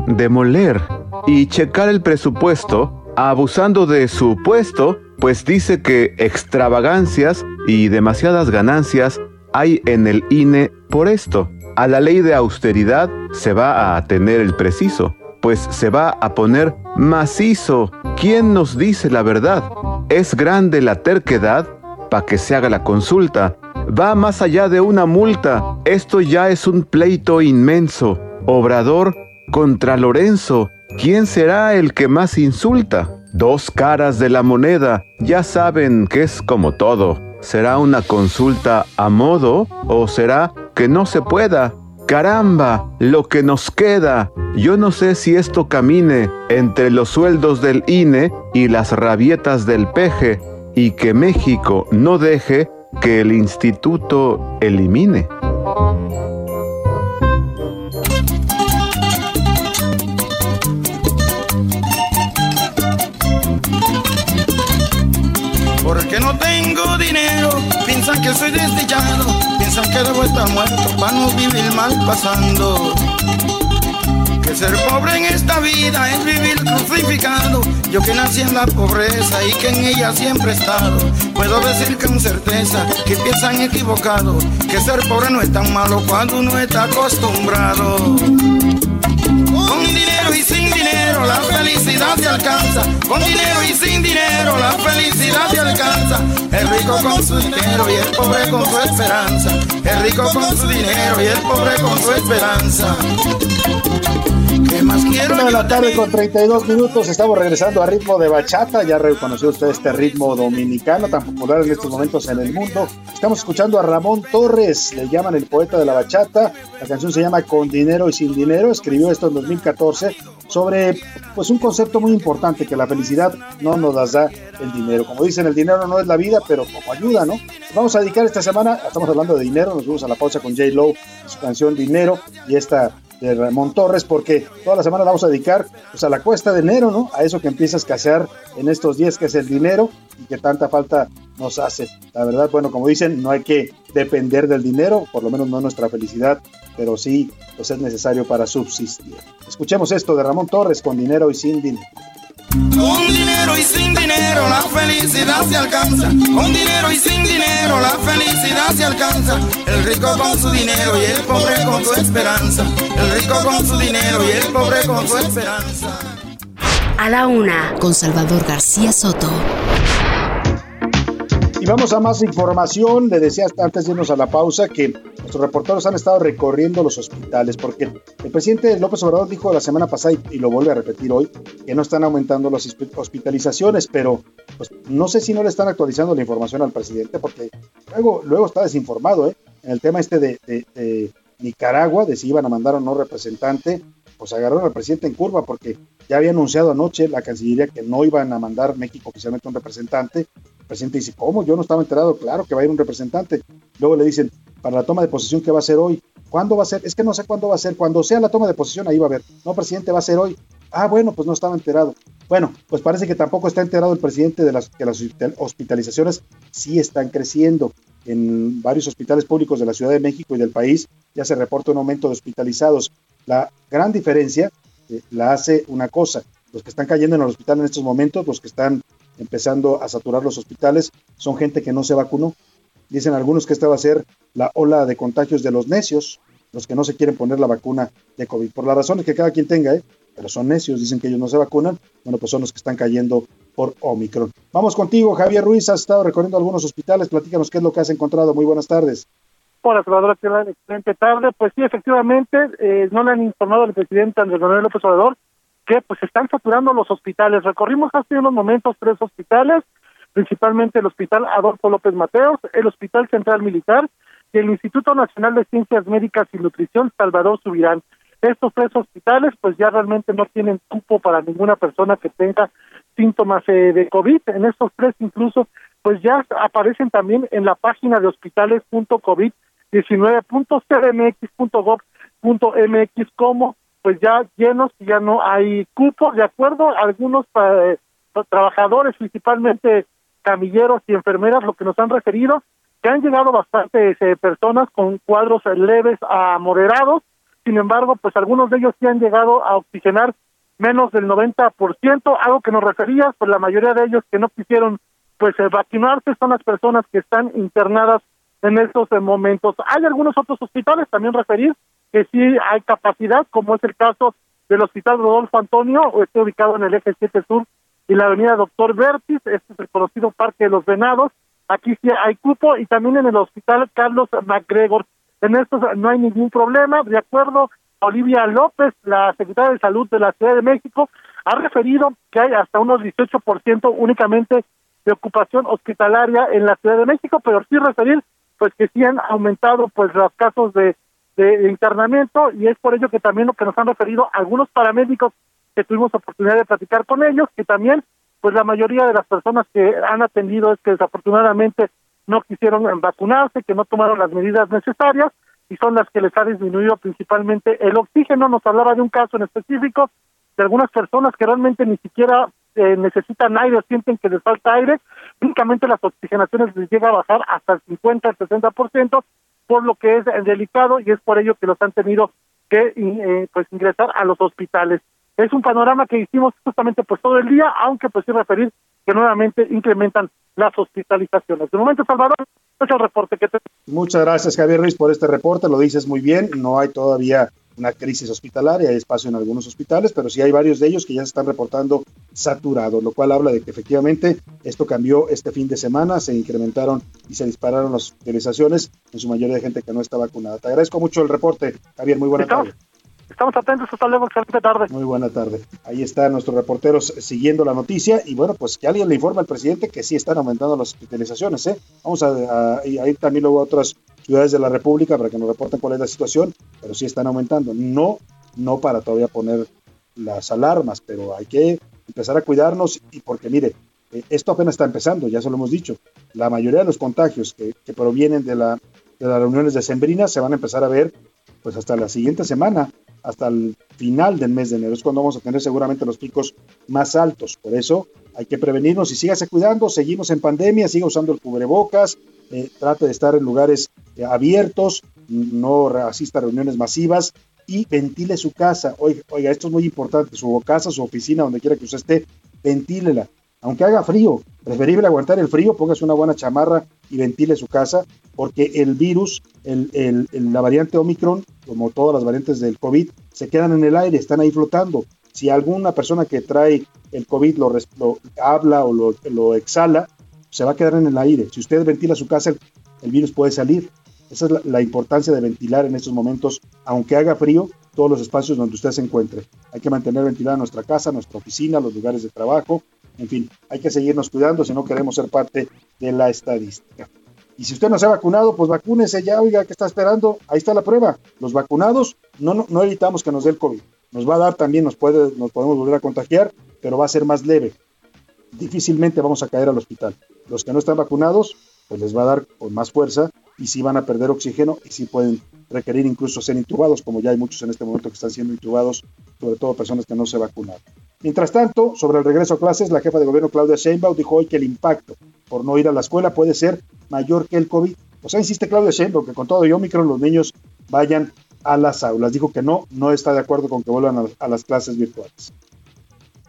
de moler y checar el presupuesto, abusando de su puesto, pues dice que extravagancias y demasiadas ganancias hay en el INE por esto. A la ley de austeridad se va a tener el preciso pues se va a poner macizo. ¿Quién nos dice la verdad? ¿Es grande la terquedad? Para que se haga la consulta. Va más allá de una multa. Esto ya es un pleito inmenso. Obrador contra Lorenzo. ¿Quién será el que más insulta? Dos caras de la moneda. Ya saben que es como todo. ¿Será una consulta a modo o será que no se pueda? Caramba, lo que nos queda. Yo no sé si esto camine entre los sueldos del INE y las rabietas del peje y que México no deje que el instituto elimine. Porque no tengo dinero, piensan que soy desdichado, piensan que debo estar muerto para no vivir mal pasando. Que ser pobre en esta vida es vivir crucificado. Yo que nací en la pobreza y que en ella siempre he estado, puedo decir con certeza que piensan equivocado. Que ser pobre no es tan malo cuando uno está acostumbrado. Dinero la felicidad se alcanza. Con dinero y sin dinero la felicidad se alcanza. El rico con su dinero y el pobre con su esperanza. El rico con su dinero y el pobre con su esperanza. Una de la tarde con 32 minutos, estamos regresando a ritmo de bachata. Ya reconoció usted este ritmo dominicano tan popular en estos momentos en el mundo. Estamos escuchando a Ramón Torres, le llaman el poeta de la bachata. La canción se llama Con dinero y sin dinero. Escribió esto en 2014 sobre pues un concepto muy importante que la felicidad no nos da el dinero. Como dicen, el dinero no es la vida, pero como ayuda, ¿no? Vamos a dedicar esta semana, estamos hablando de dinero, nos vamos a la pausa con J. Lowe, su canción Dinero y esta de Ramón Torres, porque toda la semana vamos a dedicar pues, a la cuesta de enero, ¿no? A eso que empieza a escasear en estos días, que es el dinero y que tanta falta nos hace. La verdad, bueno, como dicen, no hay que depender del dinero, por lo menos no nuestra felicidad, pero sí, pues es necesario para subsistir. Escuchemos esto de Ramón Torres con dinero y sin dinero. Con dinero y sin dinero la felicidad se alcanza. Con dinero y sin dinero la felicidad se alcanza. El rico con su dinero y el pobre con su esperanza. El rico con su dinero y el pobre con su esperanza. A la una, con Salvador García Soto. Y vamos a más información. Le decía antes de irnos a la pausa que nuestros reporteros han estado recorriendo los hospitales porque el presidente López Obrador dijo la semana pasada y, lo vuelve a repetir hoy que no están aumentando las hospitalizaciones, pero pues, no sé si no le están actualizando la información al presidente porque luego, luego está desinformado ¿eh? en el tema este de, de Nicaragua, de si iban a mandar o no representante pues agarraron al presidente en curva porque ya había anunciado anoche la Cancillería que no iban a mandar México oficialmente un representante. Presidente dice, ¿cómo? Yo no estaba enterado, claro que va a ir un representante. Luego le dicen, para la toma de posesión, ¿qué va a ser hoy? ¿Cuándo va a ser? Es que no sé cuándo va a ser. Cuando sea la toma de posesión, ahí va a haber. No, presidente, va a ser hoy. Ah, bueno, pues no estaba enterado. Bueno, pues parece que tampoco está enterado el presidente de las, que las hospitalizaciones sí están creciendo. En varios hospitales públicos de la Ciudad de México y del país ya se reporta un aumento de hospitalizados. La gran diferencia eh, la hace una cosa. Los que están cayendo en el hospital en estos momentos, los que están empezando a saturar los hospitales, son gente que no se vacunó. Dicen algunos que esta va a ser la ola de contagios de los necios, los que no se quieren poner la vacuna de COVID, por las razones que cada quien tenga, ¿eh? pero son necios, dicen que ellos no se vacunan, bueno, pues son los que están cayendo por Omicron. Vamos contigo, Javier Ruiz, has estado recorriendo algunos hospitales, platícanos qué es lo que has encontrado, muy buenas tardes. Hola, Salvador, excelente tarde. Pues sí, efectivamente, eh, no le han informado al presidente Andrés Manuel López Obrador que pues están saturando los hospitales. Recorrimos hace unos momentos tres hospitales, principalmente el Hospital Adolfo López Mateos, el Hospital Central Militar y el Instituto Nacional de Ciencias Médicas y Nutrición Salvador Subirán. Estos tres hospitales pues ya realmente no tienen cupo para ninguna persona que tenga síntomas eh, de COVID. En estos tres incluso pues ya aparecen también en la página de hospitales.covid 19.cdmx.gov.mx como pues ya llenos y ya no hay cupos, de acuerdo algunos eh, trabajadores, principalmente camilleros y enfermeras, lo que nos han referido, que han llegado bastantes eh, personas con cuadros leves a moderados, sin embargo, pues algunos de ellos sí han llegado a oxigenar menos del 90%, algo que nos refería, pues la mayoría de ellos que no quisieron pues eh, vacunarse son las personas que están internadas en estos momentos. Hay algunos otros hospitales también referir que sí hay capacidad, como es el caso del Hospital Rodolfo Antonio, está ubicado en el eje 7 Sur y la avenida Doctor Vertis, este es el conocido Parque de los Venados, aquí sí hay cupo y también en el Hospital Carlos MacGregor. En estos no hay ningún problema, de acuerdo a Olivia López, la secretaria de Salud de la Ciudad de México, ha referido que hay hasta unos 18% únicamente de ocupación hospitalaria en la Ciudad de México, pero sí referir pues que sí han aumentado pues los casos de, de, internamiento y es por ello que también lo que nos han referido algunos paramédicos que tuvimos oportunidad de platicar con ellos, que también pues la mayoría de las personas que han atendido es que desafortunadamente no quisieron vacunarse, que no tomaron las medidas necesarias y son las que les ha disminuido principalmente el oxígeno. Nos hablaba de un caso en específico de algunas personas que realmente ni siquiera eh, necesitan aire o sienten que les falta aire, únicamente las oxigenaciones les llega a bajar hasta el 50, el 60%, por lo que es delicado y es por ello que los han tenido que eh, pues ingresar a los hospitales. Es un panorama que hicimos justamente pues todo el día, aunque pues sí referir que nuevamente incrementan las hospitalizaciones. De momento, Salvador, es el reporte que te... Muchas gracias, Javier Ruiz, por este reporte. Lo dices muy bien. No hay todavía una crisis hospitalaria, hay espacio en algunos hospitales, pero sí hay varios de ellos que ya se están reportando saturados, lo cual habla de que efectivamente esto cambió este fin de semana, se incrementaron y se dispararon las hospitalizaciones en su mayoría de gente que no está vacunada. Te agradezco mucho el reporte, Javier, muy buena tarde. Estamos atentos, hasta luego, excelente tarde. Muy buena tarde. Ahí están nuestros reporteros siguiendo la noticia y bueno, pues que alguien le informe al presidente que sí están aumentando las hospitalizaciones. ¿eh? Vamos a, a, ir también luego a otras ciudades de la República para que nos reporten cuál es la situación, pero sí están aumentando. No, no para todavía poner las alarmas, pero hay que empezar a cuidarnos y porque mire, eh, esto apenas está empezando, ya se lo hemos dicho. La mayoría de los contagios que, provienen de, la, de las reuniones de Sembrina se van a empezar a ver pues hasta la siguiente semana hasta el final del mes de enero. Es cuando vamos a tener seguramente los picos más altos. Por eso hay que prevenirnos y sígase cuidando. Seguimos en pandemia, siga usando el cubrebocas, eh, trate de estar en lugares abiertos, no asista a reuniones masivas y ventile su casa. Oiga, esto es muy importante. Su casa, su oficina, donde quiera que usted esté, ventílela. Aunque haga frío, preferible aguantar el frío, póngase una buena chamarra y ventile su casa, porque el virus, el, la variante Omicron, como todas las variantes del COVID, se quedan en el aire, están ahí flotando. Si alguna persona que trae el COVID lo, habla o lo, exhala, se va a quedar en el aire. Si usted ventila su casa, el, virus puede salir. Esa es la, importancia de ventilar en estos momentos, aunque haga frío, todos los espacios donde usted se encuentre. Hay que mantener ventilada nuestra casa, nuestra oficina, los lugares de trabajo, en fin, hay que seguirnos cuidando si no queremos ser parte de la estadística. Y si usted no se ha vacunado, pues vacúnese ya, oiga, ¿qué está esperando? Ahí está la prueba. Los vacunados no, no, no evitamos que nos dé el COVID. Nos va a dar también, nos, puede, nos podemos volver a contagiar, pero va a ser más leve. Difícilmente vamos a caer al hospital. Los que no están vacunados, pues les va a dar con más fuerza y sí van a perder oxígeno y sí pueden requerir incluso ser intubados, como ya hay muchos en este momento que están siendo intubados, sobre todo personas que no se vacunaron. Mientras tanto, sobre el regreso a clases, la jefa de gobierno Claudia Sheinbaum dijo hoy que el impacto por no ir a la escuela puede ser mayor que el COVID. O sea, insiste Claudia Sheinbaum que con todo y Omicron los niños vayan a las aulas. Dijo que no, no está de acuerdo con que vuelvan a, las clases virtuales.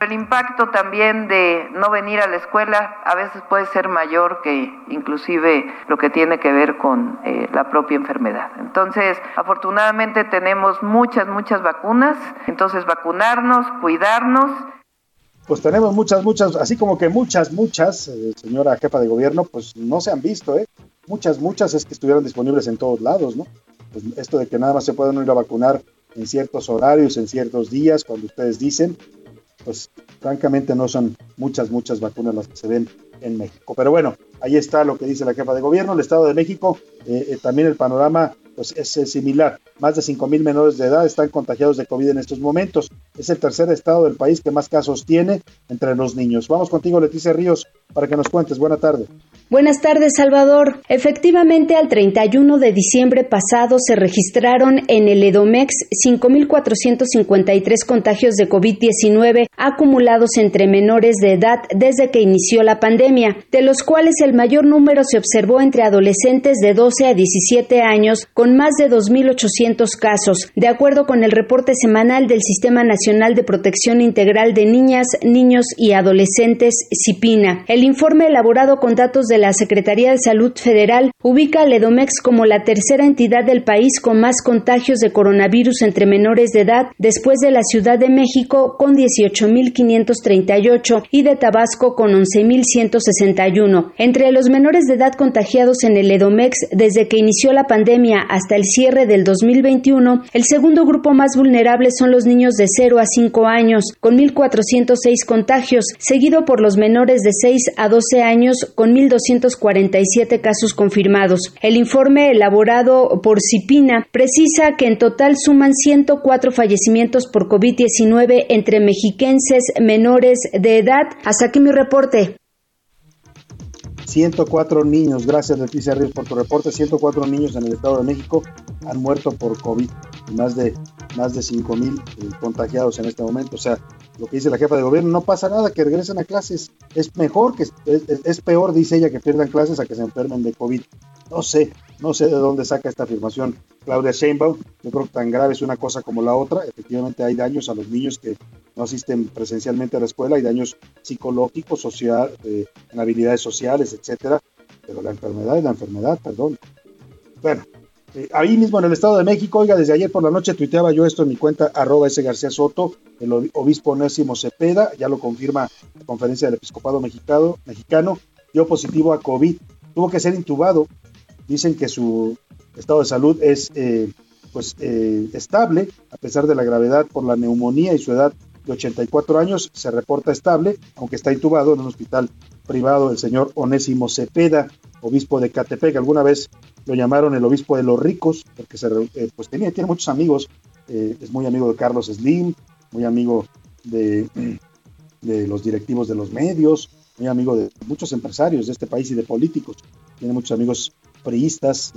El impacto también de no venir a la escuela a veces puede ser mayor que inclusive lo que tiene que ver con eh, la propia enfermedad. Entonces, afortunadamente tenemos muchas, muchas vacunas, entonces vacunarnos, cuidarnos. Pues tenemos muchas, muchas, así como que muchas, muchas, eh, señora jefa de gobierno, pues no se han visto, ¿eh? Muchas, muchas es que estuvieran disponibles en todos lados, ¿no? Pues esto de que nada más se pueden ir a vacunar en ciertos horarios, en ciertos días, cuando ustedes dicen, pues francamente no son muchas, muchas vacunas las que se ven en México. Pero bueno, ahí está lo que dice la jefa de gobierno. El Estado de México, eh, eh, también el panorama pues, es similar. Más de 5 mil menores de edad están contagiados de COVID en estos momentos. Es el tercer estado del país que más casos tiene entre los niños. Vamos contigo, Leticia Ríos, para que nos cuentes. Buena tarde. Buenas tardes, Salvador. Efectivamente, al 31 de diciembre pasado se registraron en el Edomex 5.453 contagios de COVID-19 acumulados entre menores de edad desde que inició la pandemia, de los cuales el mayor número se observó entre adolescentes de 12 a 17 años, más de 2.800 casos, de acuerdo con el reporte semanal del Sistema Nacional de Protección Integral de Niñas, Niños y Adolescentes, CIPINA. El informe elaborado con datos de la Secretaría de Salud Federal ubica a Ledomex como la tercera entidad del país con más contagios de coronavirus entre menores de edad después de la Ciudad de México con 18.538 y de Tabasco con 11.161. Entre los menores de edad contagiados en el Edomex desde que inició la pandemia hasta el cierre del 2021, el segundo grupo más vulnerable son los niños de 0 a 5 años, con 1.406 contagios, seguido por los menores de 6 a 12 años con 1.200 247 casos confirmados. El informe elaborado por Cipina precisa que en total suman 104 fallecimientos por COVID-19 entre mexiquenses menores de edad. Hasta aquí mi reporte. 104 niños, gracias Leticia Ríos por tu reporte, 104 niños en el Estado de México han muerto por COVID, más de, más de 5 mil eh, contagiados en este momento, o sea, lo que dice la jefa de gobierno, no pasa nada, que regresen a clases. Es mejor, que es, peor, dice ella, que pierdan clases a que se enfermen de COVID. No sé, no sé de dónde saca esta afirmación Claudia Sheinbaum. Yo creo que tan grave es una cosa como la otra. Efectivamente hay daños a los niños que no asisten presencialmente a la escuela, hay daños psicológicos, social, eh, en habilidades sociales, etcétera. Pero la enfermedad es la enfermedad, perdón. Bueno, eh, ahí mismo en el Estado de México, oiga, desde ayer por la noche tuiteaba yo esto en mi cuenta arroba ese García Soto, el obispo Onésimo Cepeda, ya lo confirma la conferencia del episcopado mexicano, dio positivo a COVID, tuvo que ser intubado, dicen que su estado de salud es eh, pues eh, estable, a pesar de la gravedad por la neumonía y su edad de 84 años, se reporta estable, aunque está intubado en un hospital privado del señor Onésimo Cepeda, obispo de Catepec. Alguna vez lo llamaron el obispo de los ricos, porque se, eh, pues tenía, tiene muchos amigos, eh, es muy amigo de Carlos Slim, muy amigo de, [CLEARS THROAT] de los directivos de los medios, muy amigo de muchos empresarios de este país y de políticos. Tiene muchos amigos priistas,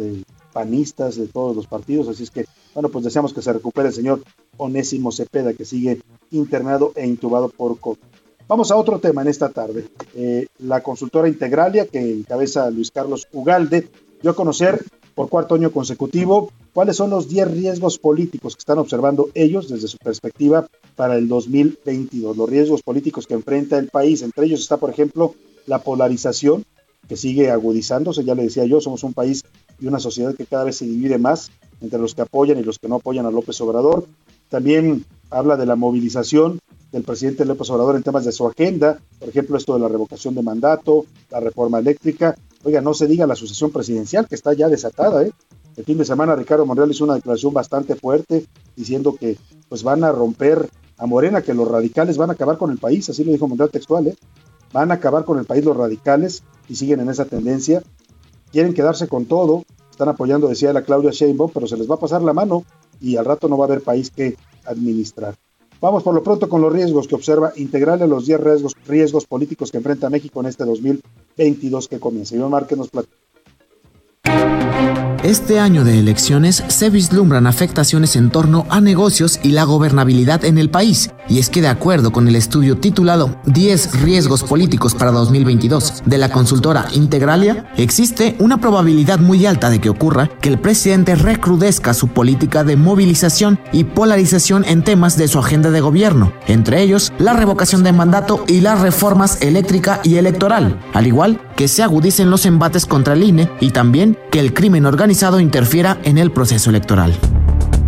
panistas, de todos los partidos. Así es que, bueno, pues deseamos que se recupere el señor Onésimo Cepeda, que sigue internado e intubado por COVID. Vamos a otro tema en esta tarde. Eh, la consultora Integralia, que encabeza Luis Carlos Ugalde, dio a conocer por cuarto año consecutivo cuáles son los 10 riesgos políticos que están observando ellos desde su perspectiva para el 2022, los riesgos políticos que enfrenta el país. Entre ellos está, por ejemplo, la polarización, que sigue agudizándose, ya le decía yo, somos un país y una sociedad que cada vez se divide más entre los que apoyan y los que no apoyan a López Obrador. También habla de la movilización del presidente López Obrador en temas de su agenda, por ejemplo, esto de la revocación de mandato, la reforma eléctrica. Oiga, no se diga la sucesión presidencial, que está ya desatada, ¿eh? El fin de semana Ricardo Monreal hizo una declaración bastante fuerte diciendo que pues van a romper a Morena, que los radicales van a acabar con el país, así lo dijo Monreal textual, ¿eh? van a acabar con el país los radicales y siguen en esa tendencia. Quieren quedarse con todo, están apoyando, decía la Claudia Sheinbaum, pero se les va a pasar la mano y al rato no va a haber país que administrar. Vamos por lo pronto con los riesgos que observa Integral en los 10 riesgos, riesgos políticos que enfrenta México en este 2022 que comienza. Iván Márquez nos platica. Este año de elecciones se vislumbran afectaciones en torno a negocios y la gobernabilidad en el país, y es que de acuerdo con el estudio titulado 10 riesgos políticos para 2022 de la consultora Integralia, existe una probabilidad muy alta de que ocurra que el presidente recrudezca su política de movilización y polarización en temas de su agenda de gobierno, entre ellos la revocación de mandato y las reformas eléctrica y electoral, al igual que se agudicen los embates contra el INE y también que el crimen organizado interfiera en el proceso electoral.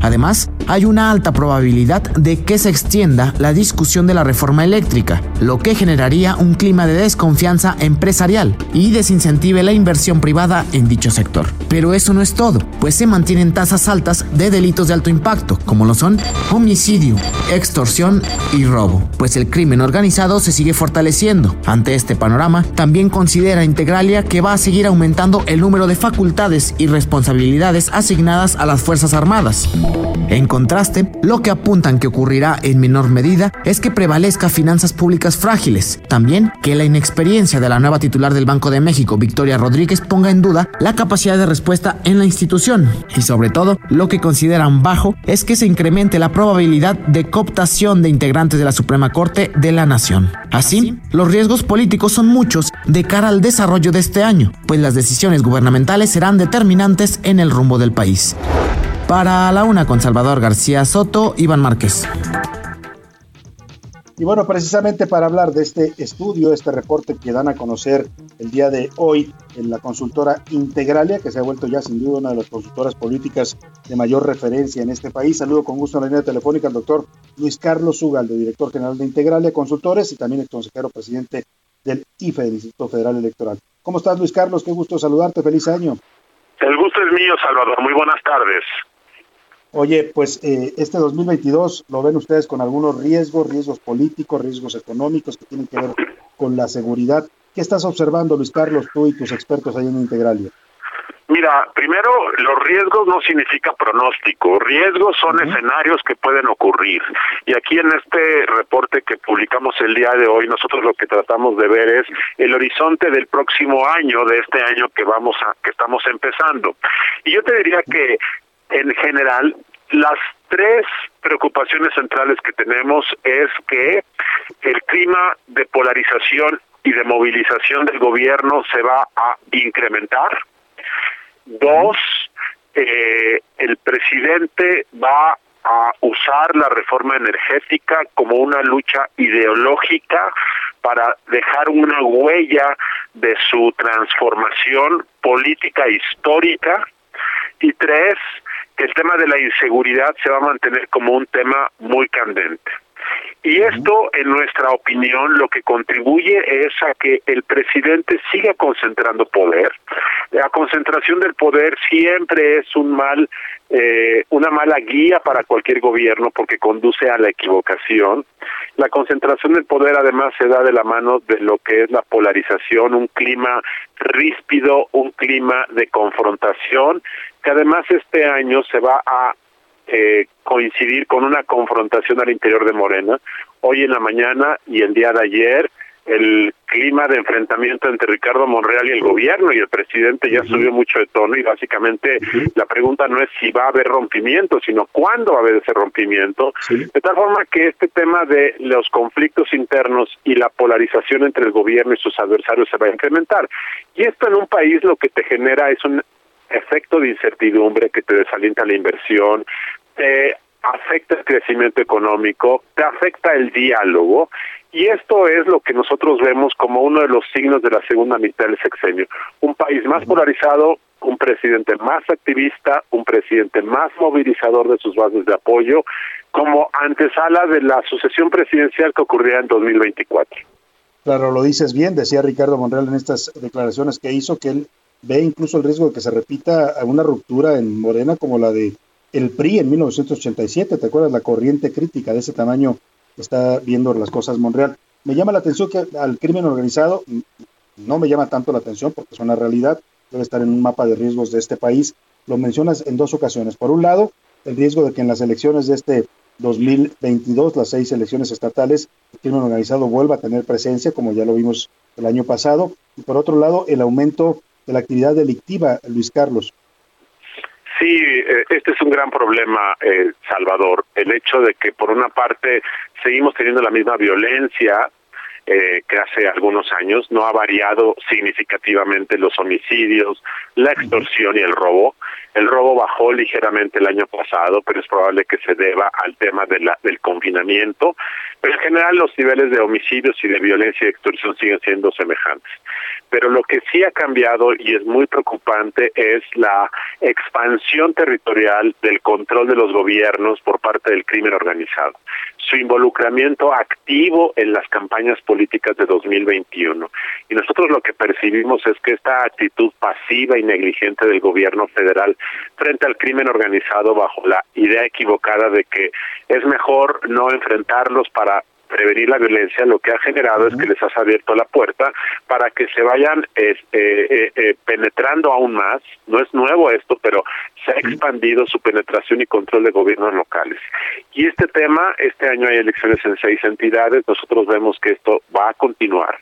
Además, hay una alta probabilidad de que se extienda la discusión de la reforma eléctrica, lo que generaría un clima de desconfianza empresarial y desincentive la inversión privada en dicho sector. Pero eso no es todo, pues se mantienen tasas altas de delitos de alto impacto, como lo son homicidio, extorsión y robo, pues el crimen organizado se sigue fortaleciendo. Ante este panorama, también considera Integralia que va a seguir aumentando el número de facultades y responsabilidades asignadas a las Fuerzas Armadas. En contraste, lo que apuntan que ocurrirá en menor medida es que prevalezca finanzas públicas frágiles. También que la inexperiencia de la nueva titular del Banco de México, Victoria Rodríguez, ponga en duda la capacidad de respuesta en la institución. Y sobre todo, lo que consideran bajo es que se incremente la probabilidad de cooptación de integrantes de la Suprema Corte de la Nación. Así, los riesgos políticos son muchos de cara al desarrollo de este año, pues las decisiones gubernamentales serán determinantes en el rumbo del país. Para la una con Salvador García Soto, Iván Márquez. Y bueno, precisamente para hablar de este estudio, este reporte que dan a conocer el día de hoy en la consultora Integralia, que se ha vuelto ya sin duda una de las consultoras políticas de mayor referencia en este país. Saludo con gusto en la línea telefónica al doctor Luis Carlos Ugalde, director general de Integralia Consultores y también el consejero presidente del IFE, del Instituto Federal Electoral. ¿Cómo estás, Luis Carlos? Qué gusto saludarte. Feliz año. El gusto es mío, Salvador. Muy buenas tardes. Oye, pues eh, este 2022 lo ven ustedes con algunos riesgos, riesgos políticos, riesgos económicos que tienen que ver con la seguridad. ¿Qué estás observando, Luis Carlos, tú y tus expertos ahí en Integralia? Mira, primero, los riesgos no significa pronóstico. Riesgos son escenarios que pueden ocurrir. Y aquí en este reporte que publicamos el día de hoy, nosotros lo que tratamos de ver es el horizonte del próximo año, de este año que vamos a, que estamos empezando. Y yo te diría que en general, las tres preocupaciones centrales que tenemos es que el clima de polarización y de movilización del gobierno se va a incrementar. Dos, eh, el presidente va a usar la reforma energética como una lucha ideológica para dejar una huella de su transformación política histórica. Y tres, que el tema de la inseguridad se va a mantener como un tema muy candente. Y esto, en nuestra opinión, lo que contribuye es a que el presidente siga concentrando poder. La concentración del poder siempre es un mal, eh, una mala guía para cualquier gobierno porque conduce a la equivocación. La concentración del poder además se da de la mano de lo que es la polarización, un clima ríspido, un clima de confrontación, que además este año se va a eh, coincidir con una confrontación al interior de Morena. Hoy en la mañana y el día de ayer, el clima de enfrentamiento entre Ricardo Monreal y el gobierno y el presidente ya subió mucho de tono y básicamente la pregunta no es si va a haber rompimiento, sino cuándo va a haber ese rompimiento. De tal forma que este tema de los conflictos internos y la polarización entre el gobierno y sus adversarios se va a incrementar. Y esto en un país lo que te genera es un efecto de incertidumbre que te desalienta la inversión, te afecta el crecimiento económico, te afecta el diálogo y esto es lo que nosotros vemos como uno de los signos de la segunda mitad del sexenio. Un país más polarizado, un presidente más activista, un presidente más movilizador de sus bases de apoyo, como antesala de la sucesión presidencial que ocurrirá en 2024. Claro, lo dices bien, decía Ricardo Monreal en estas declaraciones que hizo, que él ve incluso el riesgo de que se repita una ruptura en Morena como la de el PRI en 1987, ¿te acuerdas? La corriente crítica de ese tamaño está viendo las cosas Monreal. Me llama la atención que al crimen organizado no me llama tanto la atención porque es una realidad, debe estar en un mapa de riesgos de este país. Lo mencionas en dos ocasiones. Por un lado, el riesgo de que en las elecciones de este 2022, las seis elecciones estatales, el crimen organizado vuelva a tener presencia, como ya lo vimos el año pasado. Y por otro lado, el aumento de la actividad delictiva, Luis Carlos. Sí, eh, este es un gran problema, eh, Salvador. El hecho de que, por una parte, seguimos teniendo la misma violencia eh, que hace algunos años, no ha variado significativamente los homicidios, la extorsión y el robo. El robo bajó ligeramente el año pasado, pero es probable que se deba al tema de la, del confinamiento. Pero en general los niveles de homicidios y de violencia y extorsión siguen siendo semejantes. Pero lo que sí ha cambiado y es muy preocupante es la expansión territorial del control de los gobiernos por parte del crimen organizado su involucramiento activo en las campañas políticas de 2021. Y nosotros lo que percibimos es que esta actitud pasiva y negligente del gobierno federal frente al crimen organizado bajo la idea equivocada de que es mejor no enfrentarlos para prevenir la violencia, lo que ha generado es que les has abierto la puerta para que se vayan este, eh, eh, penetrando aún más. No es nuevo esto, pero se ha expandido su penetración y control de gobiernos locales. Y este tema, este año hay elecciones en seis entidades, nosotros vemos que esto va a continuar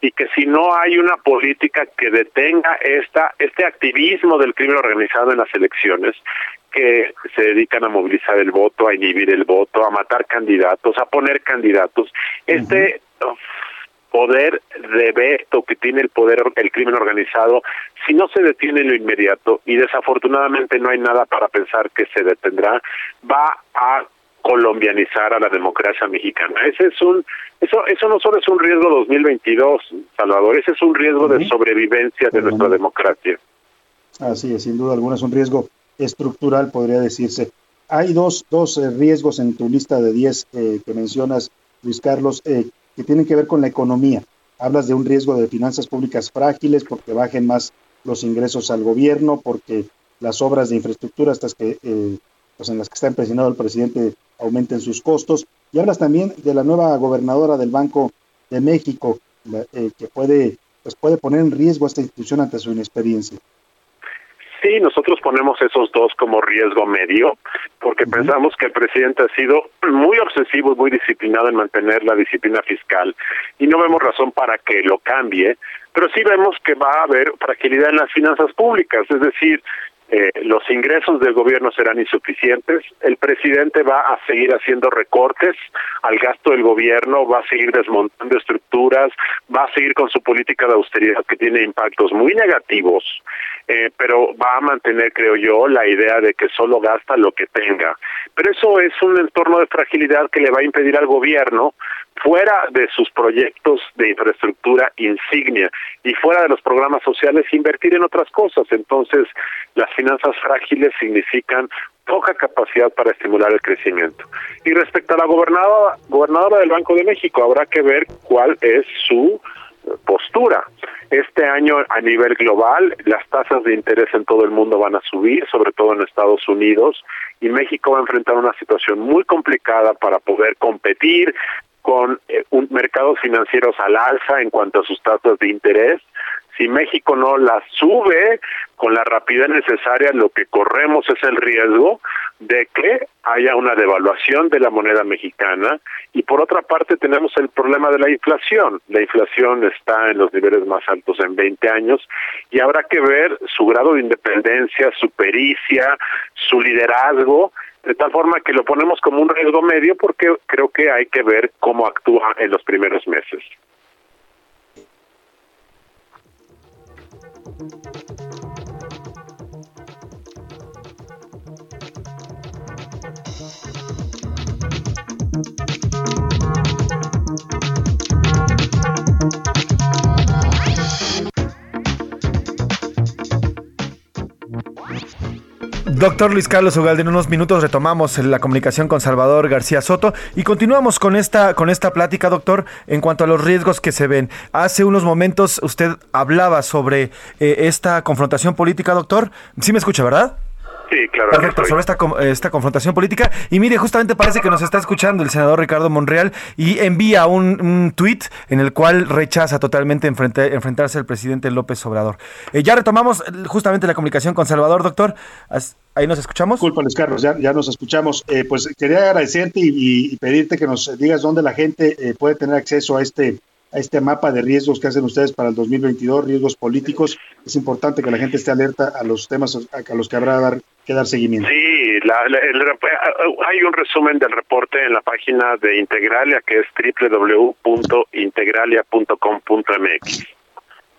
y que si no hay una política que detenga esta este activismo del crimen organizado en las elecciones, que se dedican a movilizar el voto, a inhibir el voto, a matar candidatos, a poner candidatos. Este poder de veto que tiene el poder el crimen organizado, si no se detiene en lo inmediato y desafortunadamente no hay nada para pensar que se detendrá, va a colombianizar a la democracia mexicana. Ese es un eso eso no solo es un riesgo 2022, Salvador, ese es un riesgo de sobrevivencia de nuestra democracia. Así es, sin duda alguna es un riesgo estructural, podría decirse. Hay dos, dos eh, riesgos en tu lista de 10 eh, que mencionas, Luis Carlos, eh, que tienen que ver con la economía. Hablas de un riesgo de finanzas públicas frágiles porque bajen más los ingresos al gobierno, porque las obras de infraestructura, estas que, pues en las que está empecinado el presidente, aumenten sus costos. Y hablas también de la nueva gobernadora del Banco de México, que puede, pues puede poner en riesgo a esta institución ante su inexperiencia. Sí, nosotros ponemos esos dos como riesgo medio, porque pensamos que el presidente ha sido muy obsesivo y muy disciplinado en mantener la disciplina fiscal. Y no vemos razón para que lo cambie, pero sí vemos que va a haber fragilidad en las finanzas públicas, es decir, eh, los ingresos del gobierno serán insuficientes, el presidente va a seguir haciendo recortes al gasto del gobierno, va a seguir desmontando estructuras, va a seguir con su política de austeridad que tiene impactos muy negativos, eh, pero va a mantener, creo yo, la idea de que solo gasta lo que tenga. Pero eso es un entorno de fragilidad que le va a impedir al gobierno fuera de sus proyectos de infraestructura insignia y fuera de los programas sociales invertir en otras cosas. Entonces, las finanzas frágiles significan poca capacidad para estimular el crecimiento. Y respecto a la gobernadora, gobernadora del Banco de México, habrá que ver cuál es su postura. Este año a nivel global las tasas de interés en todo el mundo van a subir, sobre todo en Estados Unidos, y México va a enfrentar una situación muy complicada para poder competir con eh, un mercados financieros al alza en cuanto a sus tasas de interés. Si México no las sube con la rapidez necesaria, lo que corremos es el riesgo de que haya una devaluación de la moneda mexicana y por otra parte tenemos el problema de la inflación. La inflación está en los niveles más altos en 20 años y habrá que ver su grado de independencia, su pericia, su liderazgo de tal forma que lo ponemos como un riesgo medio porque creo que hay que ver cómo actúa en los primeros meses. Doctor Luis Carlos Ugalde, en unos minutos retomamos la comunicación con Salvador García Soto y continuamos con esta, con esta plática, doctor, en cuanto a los riesgos que se ven. Hace unos momentos usted hablaba sobre eh, esta confrontación política, doctor. Sí me escucha, ¿verdad? Sí, claro. Perfecto, sobre esta, esta confrontación política. Y mire, justamente parece que nos está escuchando el senador Ricardo Monreal y envía un, un tuit en el cual rechaza totalmente enfrentarse al presidente López Obrador. Eh, ya retomamos justamente la comunicación con Salvador, doctor. Ahí nos escuchamos. Disculpa, Luis Carlos, ya, ya nos escuchamos. Eh, pues quería agradecerte y, pedirte que nos digas dónde la gente eh, puede tener acceso a este a este mapa de riesgos que hacen ustedes para el 2022, riesgos políticos. Es importante que la gente esté alerta a los temas a los que habrá dar, que dar seguimiento. Sí, hay un resumen del reporte en la página de Integralia que es www.integralia.com.mx.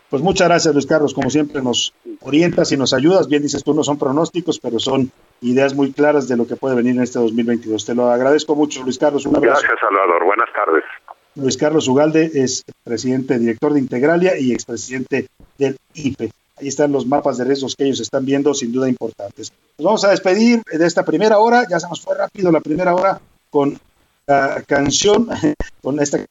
Pues muchas gracias Luis Carlos, como siempre nos orientas y nos ayudas. Bien dices tú, no son pronósticos, pero son ideas muy claras de lo que puede venir en este 2022. Te lo agradezco mucho Luis Carlos. Un abrazo. Gracias Salvador, buenas tardes. Luis Carlos Ugalde es presidente, director de Integralia y expresidente del IPE. Ahí están los mapas de riesgos que ellos están viendo, sin duda importantes. Nos vamos a despedir de esta primera hora, ya se nos fue rápido la primera hora con la canción, [LAUGHS] con esta.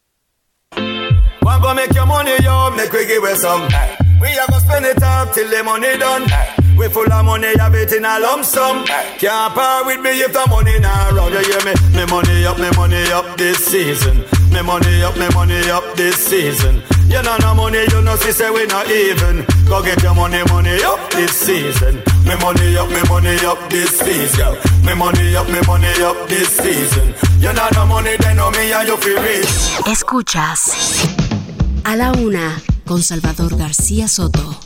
We full of money, have it in a lump sum. Can't part with me if the money not round. You hear me? Me money up, me money up this season. Me money up, me money up this season. You know no money, you know see say we not even. Go get your money, money up this season. Me money up, me money up this season. Me money up, me money up this season. You know no money, then know me and you feel rich. Escuchas a la una con Salvador García Soto.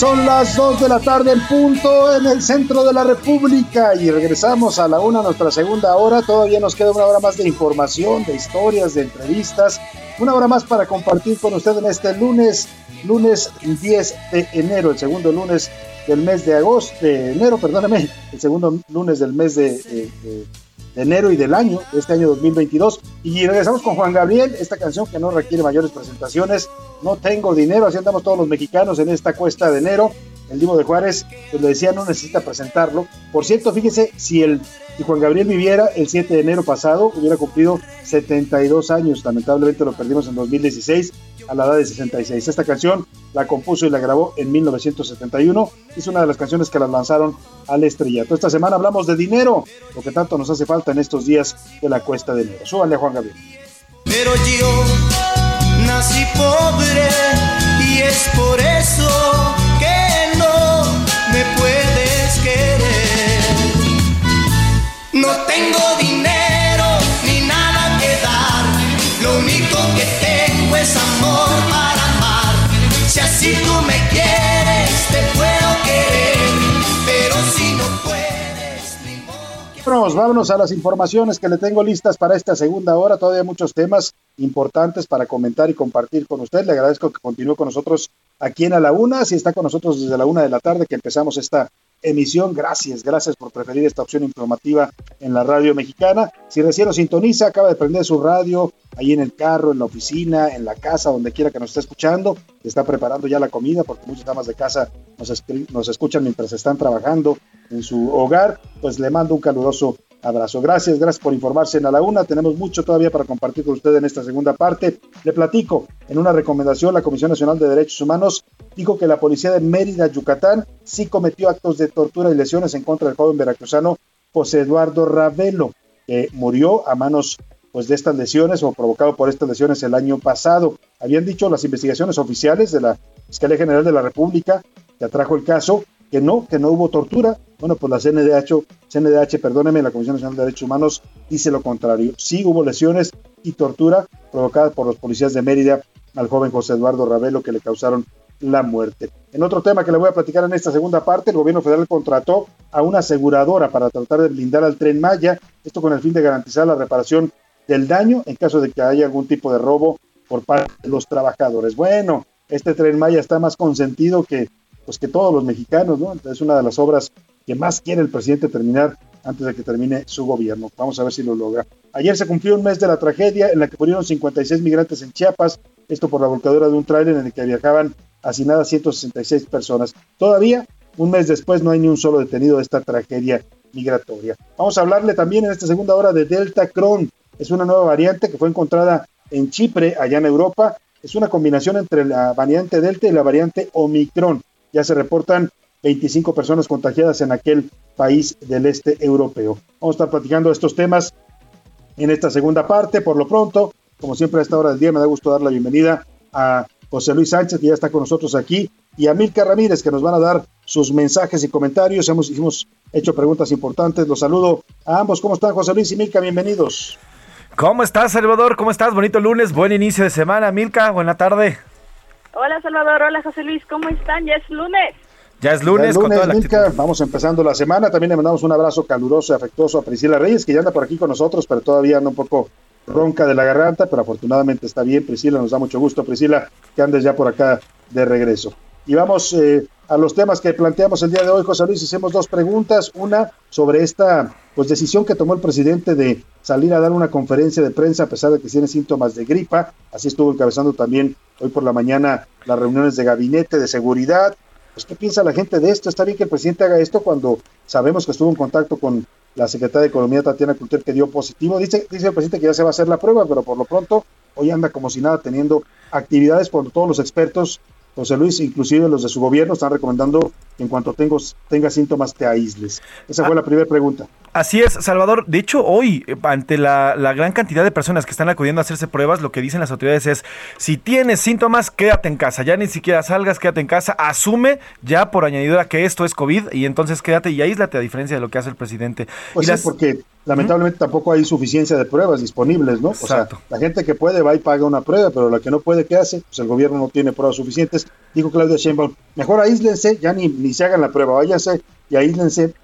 Son las 2 de la tarde en punto en el centro de la República y regresamos a la una, nuestra segunda hora. Todavía nos queda una hora más de información, de historias, de entrevistas. Una hora más para compartir con usted en este lunes, lunes 10 de enero, el segundo lunes del mes de agosto, de enero, perdóneme, el segundo lunes del mes de, de de enero y del año, de este año 2022. Y regresamos con Juan Gabriel, esta canción que no requiere mayores presentaciones. No tengo dinero, así andamos todos los mexicanos en esta cuesta de enero. El Divo de Juárez, pues le decía, no necesita presentarlo. Por cierto, fíjese, si, el, si Juan Gabriel viviera el 7 de enero pasado, hubiera cumplido 72 años. Lamentablemente lo perdimos en 2016 a la edad de 66. Esta canción la compuso y la grabó en 1971. Es una de las canciones que la lanzaron al estrellato. Esta semana hablamos de dinero, lo que tanto nos hace falta en estos días de la cuesta de enero. Súbanle a Juan Gabriel. Pero yo nací pobre y es por eso que no me puedes querer. No tengo dinero Si tú me quieres, te puedo querer, pero si no puedes, vámonos a las informaciones que le tengo listas para esta segunda hora. Todavía muchos temas importantes para comentar y compartir con usted. Le agradezco que continúe con nosotros aquí en A la Una. Si está con nosotros desde la Una de la tarde que empezamos esta emisión, gracias, gracias por preferir esta opción informativa en la radio mexicana. Si recién nos sintoniza, acaba de prender su radio ahí en el carro, en la oficina, en la casa, donde quiera que nos esté escuchando. Está preparando ya la comida porque muchas damas de casa nos, nos escuchan mientras están trabajando en su hogar. Pues le mando un caluroso abrazo. Gracias, gracias por informarse en la Una. Tenemos mucho todavía para compartir con usted en esta segunda parte. Le platico, en una recomendación, la Comisión Nacional de Derechos Humanos dijo que la policía de Mérida, Yucatán, sí cometió actos de tortura y lesiones en contra del joven veracruzano José Eduardo Ravelo, que murió a manos pues, de estas lesiones o provocado por estas lesiones el año pasado. Habían dicho las investigaciones oficiales de la Fiscalía General de la República que atrajo el caso que no, que no hubo tortura. Bueno, pues la CNDH, CNDH, perdóneme, la Comisión Nacional de Derechos Humanos dice lo contrario. Sí hubo lesiones y tortura provocadas por los policías de Mérida al joven José Eduardo Ravelo que le causaron la muerte. En otro tema que le voy a platicar en esta segunda parte, el gobierno federal contrató a una aseguradora para tratar de blindar al tren Maya, esto con el fin de garantizar la reparación del daño en caso de que haya algún tipo de robo por parte de los trabajadores. Bueno, este tren Maya está más consentido que pues que todos los mexicanos, ¿no? Es una de las obras que más quiere el presidente terminar antes de que termine su gobierno. Vamos a ver si lo logra. Ayer se cumplió un mes de la tragedia en la que murieron 56 migrantes en Chiapas, esto por la volcadura de un tráiler en el que viajaban hacinadas 166 personas. Todavía, un mes después, no hay ni un solo detenido de esta tragedia migratoria. Vamos a hablarle también en esta segunda hora de Delta Cron. Es una nueva variante que fue encontrada en Chipre, allá en Europa. Es una combinación entre la variante Delta y la variante Omicron ya se reportan 25 personas contagiadas en aquel país del este europeo. Vamos a estar platicando estos temas en esta segunda parte. Por lo pronto, como siempre a esta hora del día, me da gusto dar la bienvenida a José Luis Sánchez, que ya está con nosotros aquí, y a Milka Ramírez, que nos van a dar sus mensajes y comentarios. Hemos, hemos hecho preguntas importantes. Los saludo a ambos. ¿Cómo están, José Luis y Milka? Bienvenidos. ¿Cómo estás, Salvador? ¿Cómo estás? Bonito lunes, buen inicio de semana. Milka, buena tarde. Hola Salvador, hola José Luis, ¿cómo están? Ya es lunes. Ya es lunes, con toda la Vamos empezando la semana. También le mandamos un abrazo caluroso y afectuoso a Priscila Reyes, que ya anda por aquí con nosotros, pero todavía anda un poco ronca de la garganta, pero afortunadamente está bien. Priscila, nos da mucho gusto, Priscila, que andes ya por acá de regreso. Y vamos eh, a los temas que planteamos el día de hoy, José Luis. Hicimos dos preguntas. Una sobre esta pues, decisión que tomó el presidente de salir a dar una conferencia de prensa a pesar de que tiene síntomas de gripa. Así estuvo encabezando también hoy por la mañana las reuniones de gabinete de seguridad. Pues, ¿Qué piensa la gente de esto? ¿Está bien que el presidente haga esto cuando sabemos que estuvo en contacto con la secretaria de Economía, Tatiana Culter, que dio positivo? Dice, dice el presidente que ya se va a hacer la prueba, pero por lo pronto hoy anda como si nada teniendo actividades cuando todos los expertos José Luis, inclusive los de su gobierno están recomendando en cuanto tengo, tenga síntomas te aísles. Esa fue la primera pregunta. Así es, Salvador. De hecho, hoy, eh, ante la, gran cantidad de personas que están acudiendo a hacerse pruebas, lo que dicen las autoridades es, si tienes síntomas, quédate en casa. Ya ni siquiera salgas, quédate en casa. Asume ya por añadidura que esto es COVID y entonces quédate y aíslate a diferencia de lo que hace el presidente. Pues y sí, porque lamentablemente tampoco hay suficiencia de pruebas disponibles, ¿no? O sea, la gente que puede va y paga una prueba, pero la que no puede, ¿qué hace? Pues el gobierno no tiene pruebas suficientes. Dijo Claudia Sheinbaum, mejor aíslense, ya ni, ni se hagan la prueba, váyanse y aíslense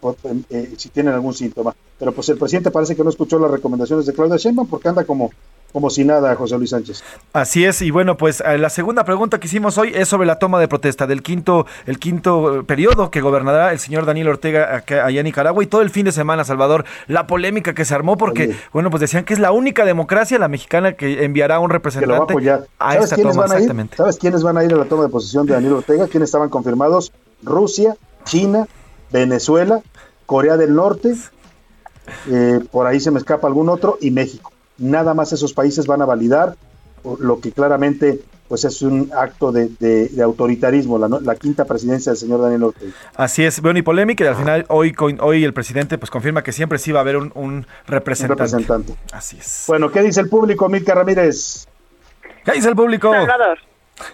eh, si tienen algún síntoma. Pero pues el presidente parece que no escuchó las recomendaciones de Claudia Sheinbaum porque anda como como si nada, José Luis Sánchez. Así es, y bueno, pues eh, la segunda pregunta que hicimos hoy es sobre la toma de protesta del quinto, el quinto eh, periodo que gobernará el señor Daniel Ortega allá en Nicaragua y todo el fin de semana, Salvador, la polémica que se armó porque, bueno, pues decían que es la única democracia, la mexicana, que enviará un representante a, esta toma. exactamente. ¿Sabes quiénes van a ir a la toma de posesión de Daniel Ortega? ¿Quiénes estaban confirmados? Rusia, China, Venezuela, Corea del Norte, eh, por ahí se me escapa algún otro, y México nada más esos países van a validar lo que claramente pues es un acto de, autoritarismo, la, quinta presidencia del señor Daniel Ortega. Así es, veo y polémica y al final hoy, hoy el presidente pues confirma que siempre sí va a haber un, representante. representante. Así es. Bueno, ¿qué dice el público, Milka Ramírez? ¿Qué dice el público? Salvador.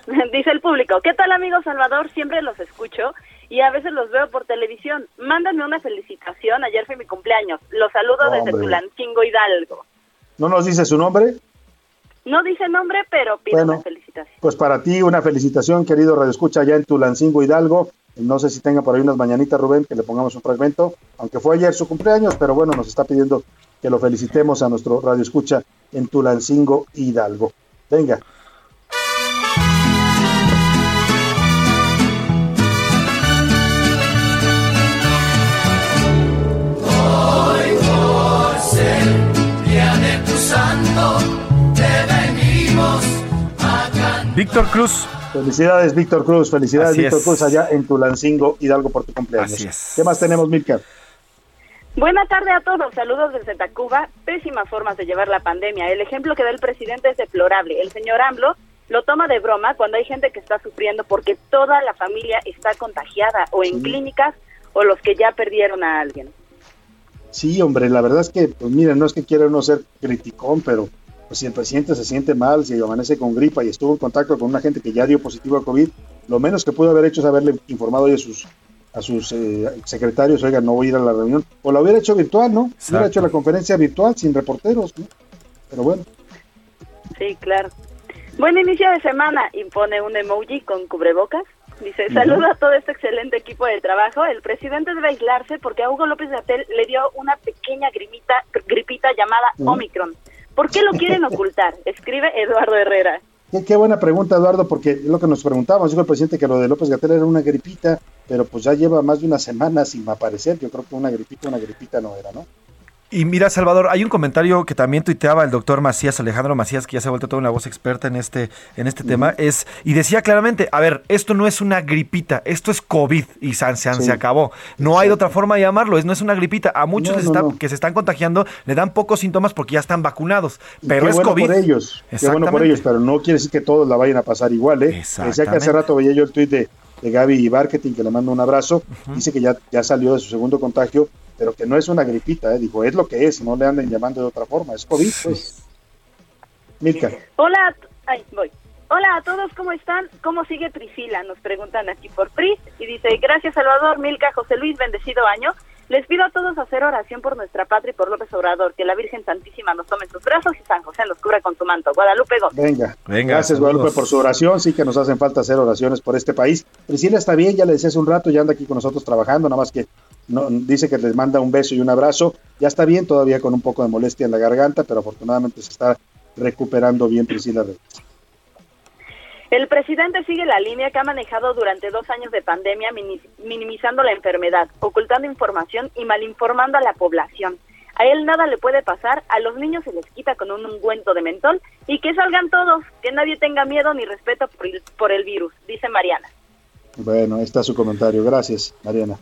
[LAUGHS] dice el público, ¿qué tal amigo Salvador? Siempre los escucho y a veces los veo por televisión. Mándame una felicitación, ayer fue mi cumpleaños. Los saludo desde Tulancingo Hidalgo. ¿No nos dice su nombre? No dice nombre, pero pido una felicitación. Pues para ti una felicitación, querido Radio Escucha, allá en Tulancingo Hidalgo. No sé si tenga por ahí unas mañanitas, Rubén, que le pongamos un fragmento, aunque fue ayer su cumpleaños, pero bueno, nos está pidiendo que lo felicitemos a nuestro Radio Escucha en Tulancingo Hidalgo. Venga. Víctor Cruz. Felicidades, Víctor Cruz. Felicidades, Así Víctor es. Cruz, allá en Tulancingo Hidalgo por tu cumpleaños. Así es. ¿Qué más tenemos, Milka? Buena tarde a todos, saludos desde Tacuba. Pésimas formas de llevar la pandemia. El ejemplo que da el presidente es deplorable. El señor AMLO lo toma de broma cuando hay gente que está sufriendo porque toda la familia está contagiada o en clínicas o los que ya perdieron a alguien. Sí, hombre, la verdad es que, pues miren, no es que quiera uno ser criticón, pero pues si el presidente se siente mal, si amanece con gripa y estuvo en contacto con una gente que ya dio positivo a COVID, lo menos que pudo haber hecho es haberle informado hoy a sus a sus eh, secretarios, oiga, no voy a ir a la reunión, o lo hubiera hecho virtual, ¿no? Hubiera hecho la conferencia virtual sin reporteros, ¿no? Pero bueno, Sí, claro. Buen inicio de semana, impone un emoji con cubrebocas. Dice, saluda a todo este excelente equipo de trabajo. El presidente debe aislarse porque a Hugo López Gatel le dio una pequeña grimita, gripita llamada Omicron. ¿Por qué lo quieren ocultar? [LAUGHS] Escribe Eduardo Herrera. qué, qué buena pregunta, Eduardo, porque es lo que nos preguntábamos, dijo el presidente que lo de López Gatel era una gripita, pero pues ya lleva más de una semana sin aparecer, yo creo que una gripita, una gripita no era, ¿no? Y mira, Salvador, hay un comentario que también tuiteaba el doctor Macías, Alejandro Macías, que ya se ha vuelto toda una voz experta en este, en este tema, es, y decía claramente, a ver, esto no es una gripita, esto es COVID y se, se, Sí. se acabó. No hay otra forma de llamarlo, es, no es una gripita. A muchos No, les no, está- no. que se están contagiando le dan pocos síntomas porque ya están vacunados, Y pero qué es bueno COVID. por ellos, qué bueno por ellos, pero no quiere decir que todos la vayan a pasar igual, ¿eh? Decía que hace rato veía yo el tuit de, de Gaby Marketing, que le mando un abrazo, dice que ya, ya salió de su segundo contagio, pero que no es una gripita, ¿eh? Dijo, es lo que es, no le anden llamando de otra forma, es COVID, pues. Milka. Hola, a t- ay, voy. Hola a todos, ¿cómo están? ¿Cómo sigue Priscila? Nos preguntan aquí por Pris. Y dice, gracias Salvador, Milka, José Luis, bendecido año. Les pido a todos hacer oración por nuestra patria y por López Obrador, que la Virgen Santísima nos tome en sus brazos y San José nos cubra con su manto. Guadalupe Gómez. Venga, Venga, gracias saludos. Guadalupe por su oración, sí que nos hacen falta hacer oraciones por este país. Priscila está bien, ya le decía hace un rato, ya anda aquí con nosotros trabajando, nada más que no, dice que les manda un beso y un abrazo, ya está bien, todavía con un poco de molestia en la garganta, pero afortunadamente se está recuperando bien Priscila. Reyes. El presidente sigue la línea que ha manejado durante dos años de pandemia, mini- minimizando la enfermedad, ocultando información y malinformando a la población. A él nada le puede pasar, a los niños se les quita con un ungüento de mentol y que salgan todos, que nadie tenga miedo ni respeto por el, por el virus, dice Mariana. Bueno, ahí está su comentario, gracias Mariana.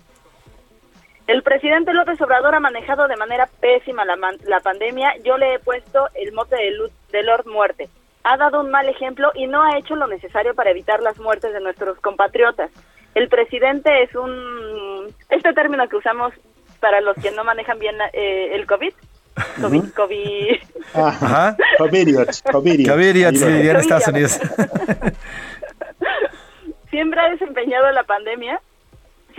El presidente López Obrador ha manejado de manera pésima la, man- la pandemia. Yo le he puesto el mote de, Lu- de Lord Muerte. Ha dado un mal ejemplo y no ha hecho lo necesario para evitar las muertes de nuestros compatriotas. El presidente es un... Este término que usamos para los que no manejan bien eh, el COVID. COVID, COVID. Ajá. Covidiot, Covidiot. Caviria, Ahí sí, va. diría en Estados Unidos. [LAUGHS] siempre ha desempeñado la pandemia,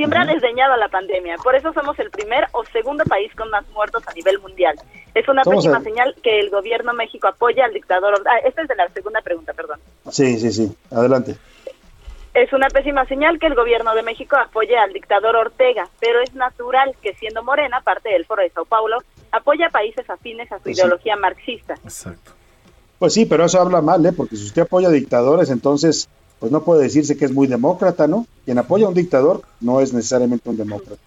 siempre ha desdeñado la pandemia. Por eso somos el primer o segundo país con más muertos a nivel mundial. Es una pésima señal que el gobierno México apoya al dictador. Ah, esta es de la segunda pregunta, perdón. Sí, sí, sí, adelante. Es una pésima señal que el gobierno de México apoye al dictador Ortega, pero es natural que siendo Morena, parte del Foro de Sao Paulo, apoya a países afines a su Pues sí. ideología marxista. Pues sí, pero eso habla mal, ¿eh? Porque si usted apoya a dictadores, entonces, pues no puede decirse que es muy demócrata, ¿no? Quien apoya a un dictador no es necesariamente un demócrata.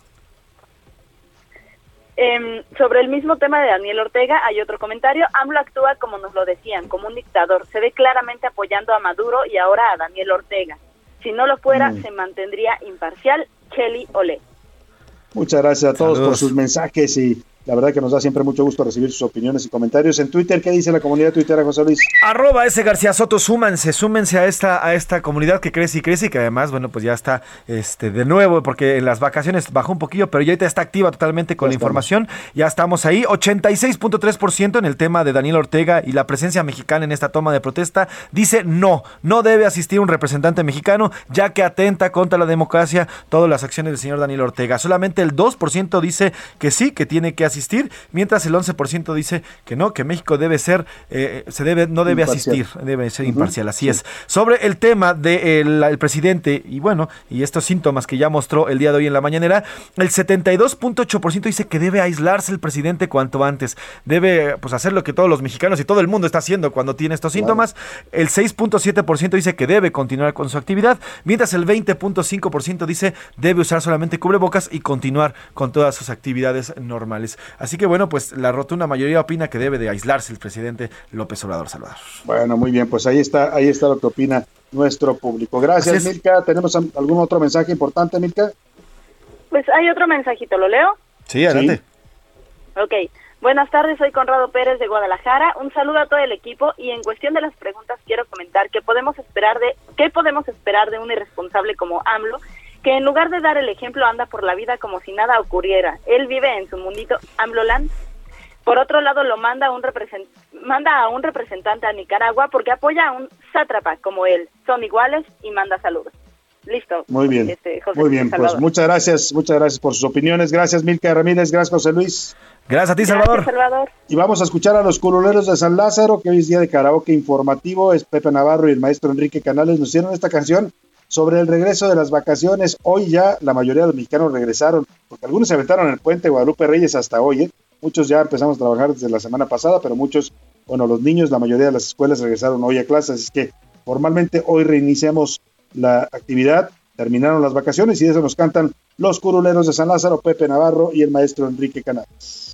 Em, sobre el mismo tema de Daniel Ortega, hay otro comentario. AMLO actúa como nos lo decían, como un dictador. Se ve claramente apoyando a Maduro y ahora a Daniel Ortega. Si no lo fuera, Mm. se mantendría imparcial. Kelly Ole. Muchas gracias a todos por sus mensajes y la verdad que nos da siempre mucho gusto recibir sus opiniones y comentarios. En Twitter, ¿qué dice la comunidad tuitera, José Luis? Arroba ese García Soto, súmanse, súmense a esta, a esta comunidad que crece y crece y que además, bueno, pues ya está este, de nuevo, porque en las vacaciones bajó un poquillo, pero ya ahorita está activa totalmente con Ya la estamos. información. Ya estamos ahí, 86.3% en el tema de Daniel Ortega y la presencia mexicana en esta toma de protesta. Dice no, no debe asistir un representante mexicano, ya que atenta contra la democracia todas las acciones del señor Daniel Ortega. Solamente el 2% dice que sí, que tiene que asistir asistir, mientras el 11% dice que no, que México debe ser, eh, se debe, no debe Imparcial. asistir, debe ser imparcial, así es. Sobre el tema del el presidente, y bueno, y estos síntomas que ya mostró el día de hoy en la mañanera, el 72.8% dice que debe aislarse el presidente cuanto antes, debe pues hacer lo que todos los mexicanos y todo el mundo está haciendo cuando tiene estos síntomas, el 6.7% dice que debe continuar con su actividad, mientras el 20.5% dice debe usar solamente cubrebocas y continuar con todas sus actividades normales. Así que bueno, pues la rotunda mayoría opina que debe de aislarse el presidente López Obrador Salvador. Bueno, muy bien, pues ahí está, ahí está lo que opina nuestro público. Gracias. Milka. ¿Tenemos algún otro mensaje importante, Milka? Pues hay otro mensajito, ¿lo leo? Sí, adelante. Ok. Buenas tardes, soy Conrado Pérez de Guadalajara. Un saludo a todo el equipo y en cuestión de las preguntas quiero comentar que podemos esperar de qué podemos esperar de un irresponsable como AMLO que en lugar de dar el ejemplo anda por la vida como si nada ocurriera. Él vive en su mundito AMLOland. Por otro lado, lo manda a un represent- manda a un representante a Nicaragua porque apoya a un sátrapa como él. Son iguales y manda saludos. Listo. Muy bien. Este, José Muy bien, pues Salvador. muchas gracias, muchas gracias por sus opiniones. Gracias, Milka Ramírez. Gracias, José Luis. Gracias a ti, Gracias, Salvador. Y vamos a escuchar a los curuleros de San Lázaro, que hoy es día de karaoke informativo. Es Pepe Navarro y el maestro Enrique Canales nos hicieron esta canción sobre el regreso de las vacaciones. Hoy ya la mayoría de los mexicanos regresaron, porque algunos se aventaron el puente Guadalupe Reyes hasta hoy. ¿eh? Muchos ya empezamos a trabajar desde la semana pasada, pero muchos, bueno, los niños, la mayoría de las escuelas regresaron hoy a clases. Así que formalmente hoy reiniciamos la actividad. Terminaron las vacaciones y de eso nos cantan los curuleros de San Lázaro, Pepe Navarro y el maestro Enrique Canales.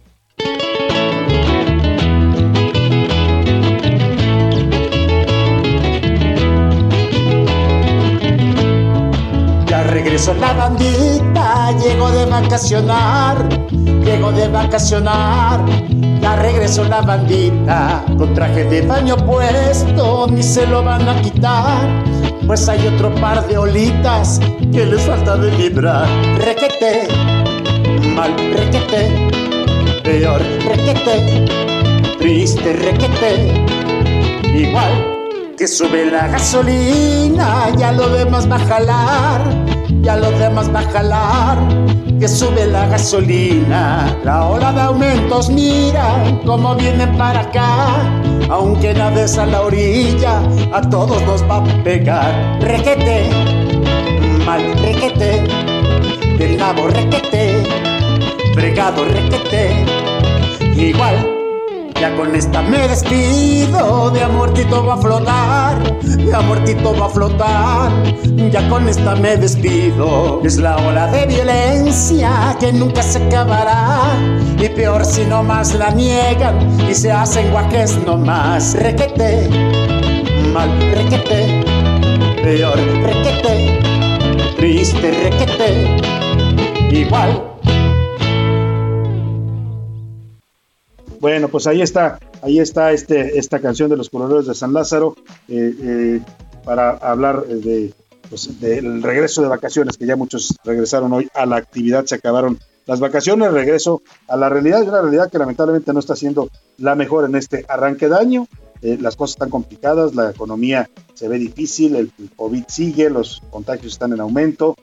Regresó la bandita, llegó de vacacionar, llegó de vacacionar. Ya regresó la bandita, con traje de baño puesto, ni se lo van a quitar. Pues hay otro par de olitas que les falta de librar. Requete, mal requete, peor requete, triste requete, igual que sube la gasolina, ya lo demás va a jalar, ya lo demás va a jalar, que sube la gasolina, la ola de aumentos, mira cómo vienen para acá, aunque nades a la orilla, a todos nos va a pegar, requete, mal requete, del nabo requete, fregado requete, igual ya con esta me despido, de amortito va a flotar, de amortito va a flotar. Ya con esta me despido, es la ola de violencia que nunca se acabará. Y peor si no más la niegan y se hacen guajes nomás. Requete, mal requete, peor requete, triste requete, igual. Bueno, pues ahí está, ahí está este, esta canción de los coloreros de San Lázaro eh, eh, para hablar eh, pues, del regreso de vacaciones, que ya muchos regresaron hoy a la actividad, se acabaron las vacaciones, regreso a la realidad, una realidad que lamentablemente no está siendo la mejor en este arranque de año. Las cosas están complicadas, la economía se ve difícil, el COVID sigue, los contagios están en aumento,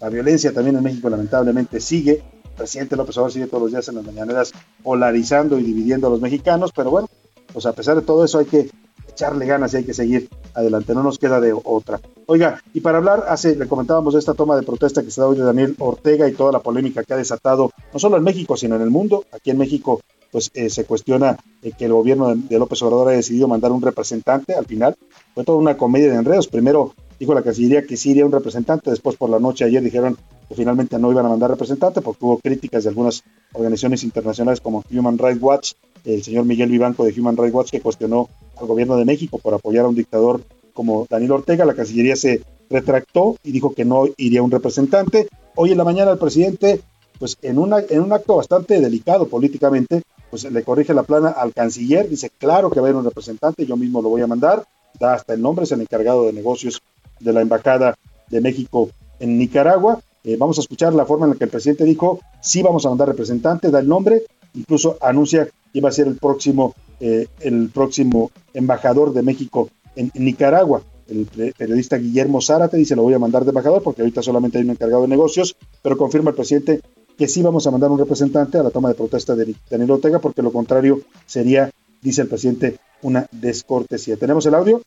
la violencia también en México lamentablemente sigue. Presidente López Obrador sigue todos los días en las mañaneras polarizando y dividiendo a los mexicanos, pero bueno, pues a pesar de todo eso hay que echarle ganas y hay que seguir adelante, no nos queda de otra. Oiga, y para hablar, hace, le comentábamos esta toma de protesta que se da hoy de Daniel Ortega y toda la polémica que ha desatado, no solo en México, sino en el mundo. Aquí en México, pues eh, se cuestiona eh, que el gobierno de, de López Obrador haya decidido mandar un representante al final. Fue toda una comedia de enredos. Primero dijo la Cancillería que sí iría un representante, después por la noche ayer dijeron finalmente no iban a mandar representante porque hubo críticas de algunas organizaciones internacionales como Human Rights Watch, el señor Miguel Vivanco de Human Rights Watch que cuestionó al gobierno de México por apoyar a un dictador como Daniel Ortega, la Cancillería se retractó y dijo que no iría un representante. Hoy en la mañana el presidente, pues en un acto bastante delicado políticamente, pues le corrige la plana al canciller, dice, claro que va a haber un representante, yo mismo lo voy a mandar, da hasta el nombre, es el encargado de negocios de la Embajada de México en Nicaragua. Eh, vamos a escuchar la forma en la que el presidente dijo, sí vamos a mandar representante, da el nombre, incluso anuncia que va a ser el próximo, eh, el próximo embajador de México en, en Nicaragua. El periodista Guillermo Zárate dice, lo voy a mandar de embajador porque ahorita solamente hay un encargado de negocios, pero confirma el presidente que sí vamos a mandar un representante a la toma de protesta de Daniel Ortega, porque lo contrario sería, dice el presidente, una descortesía. ¿Tenemos el audio?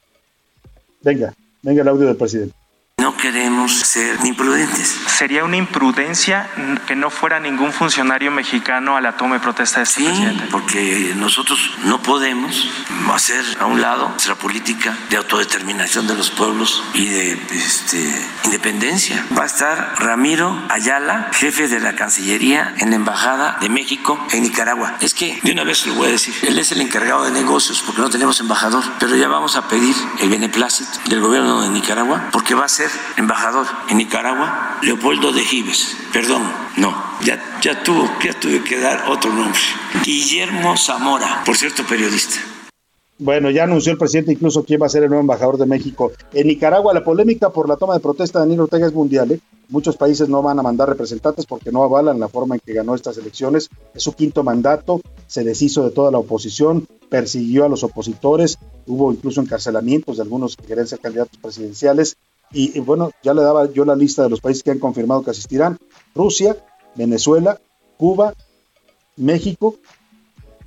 Venga, venga el audio del presidente. No queremos ser imprudentes. Sería una imprudencia que no fuera ningún funcionario mexicano a la toma de protesta de este Sí, presidente. porque nosotros no podemos hacer a un lado nuestra política de autodeterminación de los pueblos y de este, independencia. Va a estar Ramiro Ayala, jefe de la Cancillería en la Embajada de México en Nicaragua. Es que, de una vez lo voy a decir, él es el encargado de negocios porque no tenemos embajador, pero ya vamos a pedir el beneplácito del gobierno de Nicaragua porque va a ser embajador en Nicaragua Leopoldo de Gives. Perdón, no, ya, ya, tuvo, ya tuve que dar otro nombre. Guillermo Zamora, por cierto, periodista. Bueno, ya anunció el presidente incluso quién va a ser el nuevo embajador de México. En Nicaragua, la polémica por la toma de protesta de Daniel Ortega es mundial. ¿eh? Muchos países no van a mandar representantes porque no avalan la forma en que ganó estas elecciones. Es su quinto mandato, se deshizo de toda la oposición, persiguió a los opositores, hubo incluso encarcelamientos de algunos que querían candidatos presidenciales. Y, bueno, ya le daba yo la lista de los países que han confirmado que asistirán. Rusia, Venezuela, Cuba, México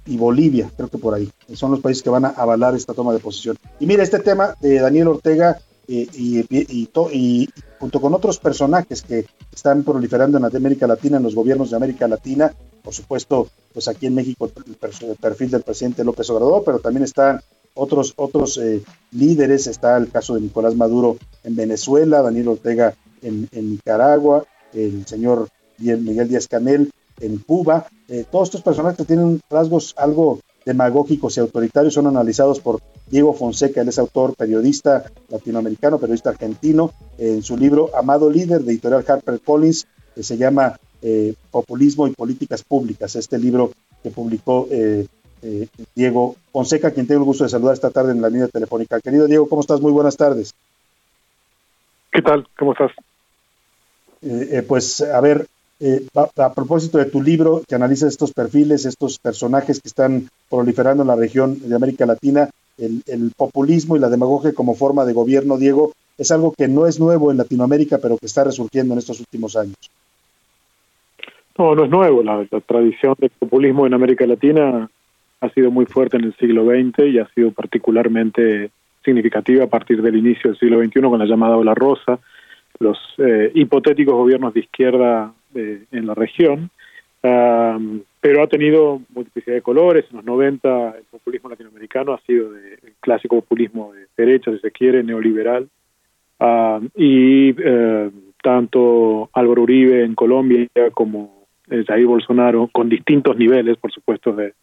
y Bolivia, creo que por ahí. Son los países que van a avalar esta toma de posición. Y mira, este tema de Daniel Ortega eh, y, to- y junto con otros personajes que están proliferando en América Latina, en los gobiernos de América Latina, por supuesto, pues aquí en México el perfil del presidente López Obrador, pero también están otros, otros eh, líderes, está el caso de Nicolás Maduro en Venezuela, Daniel Ortega en, Nicaragua, el señor Miguel Díaz Canel en Cuba. Eh, todos estos personajes tienen rasgos algo demagógicos y autoritarios, son analizados por Diego Fonseca, él es autor, periodista latinoamericano, periodista argentino, eh, en su libro Amado Líder de editorial HarperCollins, que se llama eh, Populismo y Políticas Públicas, este libro que publicó eh, eh, Diego Fonseca, quien tengo el gusto de saludar esta tarde en la línea telefónica. Querido Diego, ¿cómo estás? Muy buenas tardes. ¿Qué tal? ¿Cómo estás? Eh, eh, pues a ver, eh, a, a propósito de tu libro que analiza estos perfiles, estos personajes que están proliferando en la región de América Latina, el, el populismo y la demagogia como forma de gobierno, Diego, es algo que no es nuevo en Latinoamérica, pero que está resurgiendo en estos últimos años. No, no es nuevo. La, la tradición del populismo en América Latina ha sido muy fuerte en el siglo XX y ha sido particularmente significativa a partir del inicio del siglo XXI con la llamada ola rosa, los eh, hipotéticos gobiernos de izquierda eh, en la región, um, pero ha tenido multiplicidad de colores. En los 90 el populismo latinoamericano ha sido de, el clásico populismo de derecha, si se quiere, neoliberal, y eh, tanto Álvaro Uribe en Colombia como eh, Jair Bolsonaro, con distintos niveles, por supuesto, de,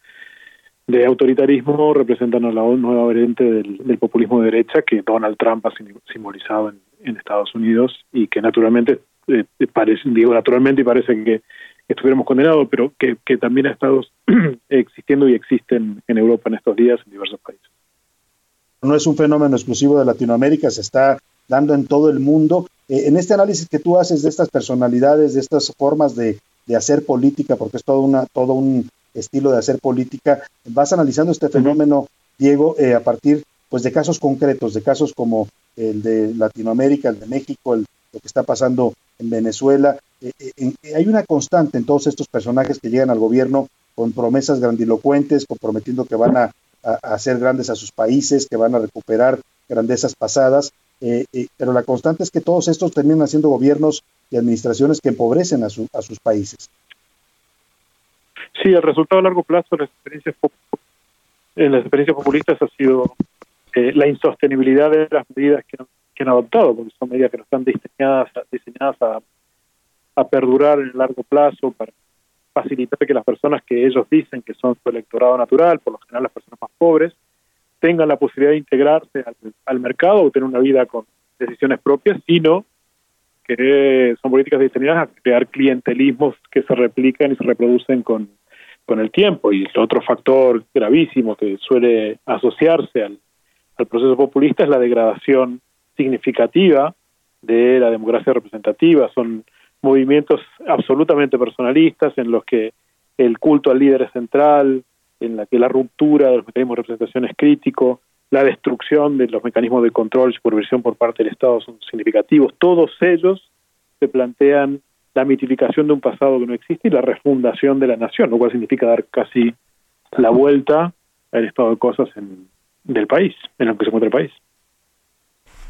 de autoritarismo, representan a la nueva variante del, del populismo de derecha que Donald Trump ha sim- simbolizado en, Estados Unidos y que naturalmente, eh, parece, digo naturalmente y parece que estuviéramos condenados, pero que, que también ha estado [CLEARS THROAT] existiendo y existe en, en Europa en estos días en diversos países. No es un fenómeno exclusivo de Latinoamérica, se está dando en todo el mundo. Eh, en este análisis que tú haces de estas personalidades, de estas formas de, de hacer política, porque es todo, una, todo un estilo de hacer política, vas analizando este fenómeno, Diego, eh, a partir pues de casos concretos, de casos como el de Latinoamérica, el de México, el, lo que está pasando en Venezuela. Eh, eh, hay una constante en todos estos personajes que llegan al gobierno con promesas grandilocuentes, comprometiendo que van a, a, a hacer grandes a sus países, que van a recuperar grandezas pasadas, eh, eh, pero la constante es que todos estos terminan haciendo gobiernos y administraciones que empobrecen a, su, a sus países. Sí, el resultado a largo plazo las experiencias, en las experiencias populistas ha sido eh, la insostenibilidad de las medidas que, que, han adoptado, porque son medidas que no están diseñadas, diseñadas a, a perdurar en el largo plazo para facilitar que las personas que ellos dicen que son su electorado natural, por lo general las personas más pobres, tengan la posibilidad de integrarse al, al mercado o tener una vida con decisiones propias, sino que son políticas diseñadas a crear clientelismos que se replican y se reproducen con, con el tiempo. Y otro factor gravísimo que suele asociarse al, al proceso populista es la degradación significativa de la democracia representativa. Son movimientos absolutamente personalistas en los que el culto al líder es central, en la que la ruptura de los mecanismos de representación es crítico, la destrucción de los mecanismos de control y supervisión por parte del Estado son significativos. Todos ellos se plantean la mitificación de un pasado que no existe y la refundación de la nación, lo cual significa dar casi la vuelta al estado de cosas en, del país, en el que se encuentra el país.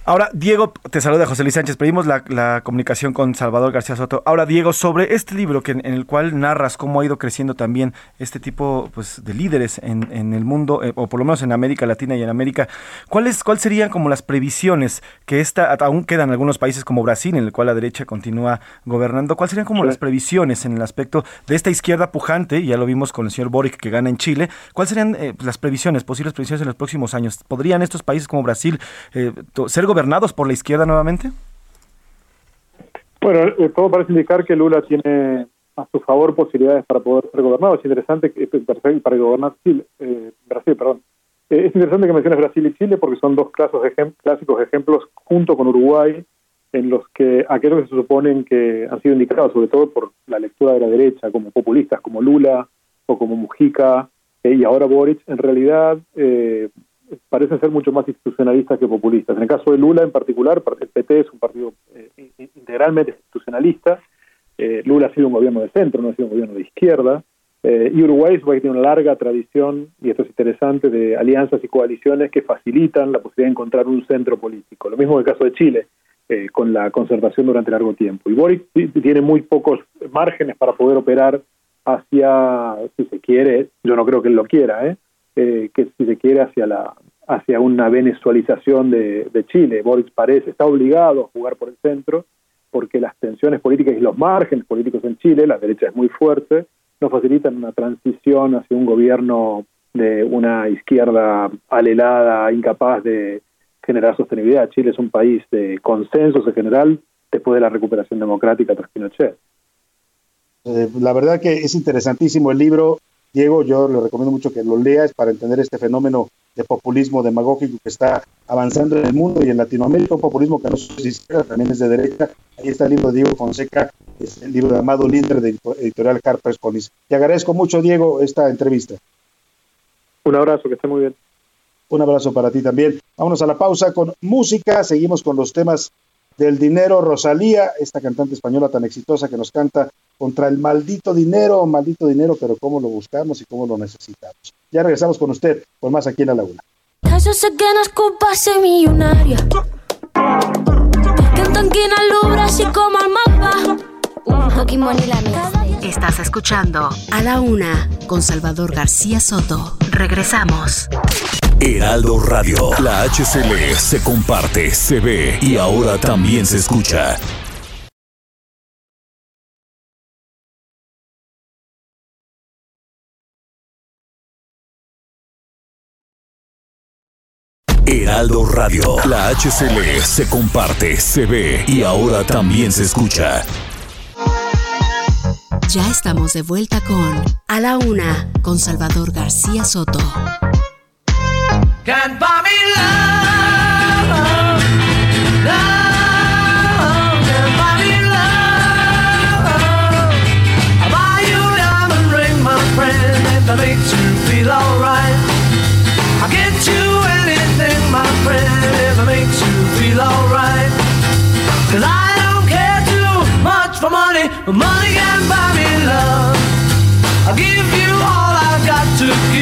Ahora, Diego, te saluda José Luis Sánchez. Pedimos la, la, comunicación con Salvador García Soto. Ahora, Diego, sobre este libro que, en el cual narras cómo ha ido creciendo también este tipo pues, de líderes en, en el mundo, eh, o por lo menos en América Latina y en América, ¿cuáles cuál serían como las previsiones que esta, aún quedan algunos países como Brasil, en el cual la derecha continúa gobernando? ¿Cuáles serían como sí. las previsiones en el aspecto de esta izquierda pujante? Ya lo vimos con el señor Boric que gana en Chile. ¿Cuáles serían eh, las previsiones, posibles previsiones en los próximos años? ¿Podrían estos países como Brasil eh, ser gobernados gobernados por la izquierda nuevamente? Bueno, eh, todo parece indicar que Lula tiene a su favor posibilidades para poder ser gobernado. Es interesante que para, para gobernar Chile, eh, Brasil, perdón. Eh, es interesante que menciones Brasil y Chile porque son dos clásicos, ejem clásicos ejemplos junto con Uruguay en los que aquellos que se suponen que han sido indicados, sobre todo por la lectura de la derecha, como populistas como Lula o como Mujica y ahora Boric, en realidad parecen ser mucho más institucionalistas que populistas. En el caso de Lula en particular, el PT es un partido eh, integralmente institucionalista. Eh, Lula ha sido un gobierno de centro, no ha sido un gobierno de izquierda. Eh, y Uruguay es un tiene una larga tradición, y esto es interesante, de alianzas y coaliciones que facilitan la posibilidad de encontrar un centro político. Lo mismo en el caso de Chile, con la conservación durante largo tiempo. Y Boric tiene muy pocos márgenes para poder operar hacia, si se quiere, yo no creo que él lo quiera, ¿eh? Eh, que si se quiere hacia la hacia una venezualización de, de, Chile. Boris parece está obligado a jugar por el centro porque las tensiones políticas y los márgenes políticos en Chile, la derecha es muy fuerte, no facilitan una transición hacia un gobierno de una izquierda alelada, incapaz de generar sostenibilidad. Chile es un país de consensos en general después de la recuperación democrática tras Pinochet. Eh, la verdad que es interesantísimo el libro. Diego, yo le recomiendo mucho que lo leas para entender este fenómeno de populismo demagógico que está avanzando en el mundo y en Latinoamérica, un populismo que no es de izquierda, también es de derecha. Ahí está el libro de Diego Fonseca, es el libro de Amado Linder de editorial Harper's Collins. Te agradezco mucho, Diego, esta entrevista. Un abrazo, que esté muy bien. Un abrazo para ti también. Vámonos a la pausa con música. Seguimos con los temas del dinero. Rosalía, esta cantante española tan exitosa que nos canta contra el maldito dinero, maldito dinero, pero cómo lo buscamos y cómo lo necesitamos. Ya regresamos con usted, con más aquí en La Laguna. Eso sé que no es culpa ser millonaria. Que en tanquina lubra así como al mapa. Estás escuchando A la Una con Salvador García Soto. Regresamos. Heraldo Radio. La HCL se comparte, se ve y ahora también se escucha. Heraldo Radio. La HCL se comparte, se ve y ahora también se escucha. Ya estamos de vuelta con A la Una con Salvador García Soto. Can't buy me love, love, can't buy me love. I'll buy you a diamond ring, my friend, if that makes you feel alright. I'll get you anything, my friend, if it makes you feel alright. Cause I don't care too much for money, but money can buy me love. I'll give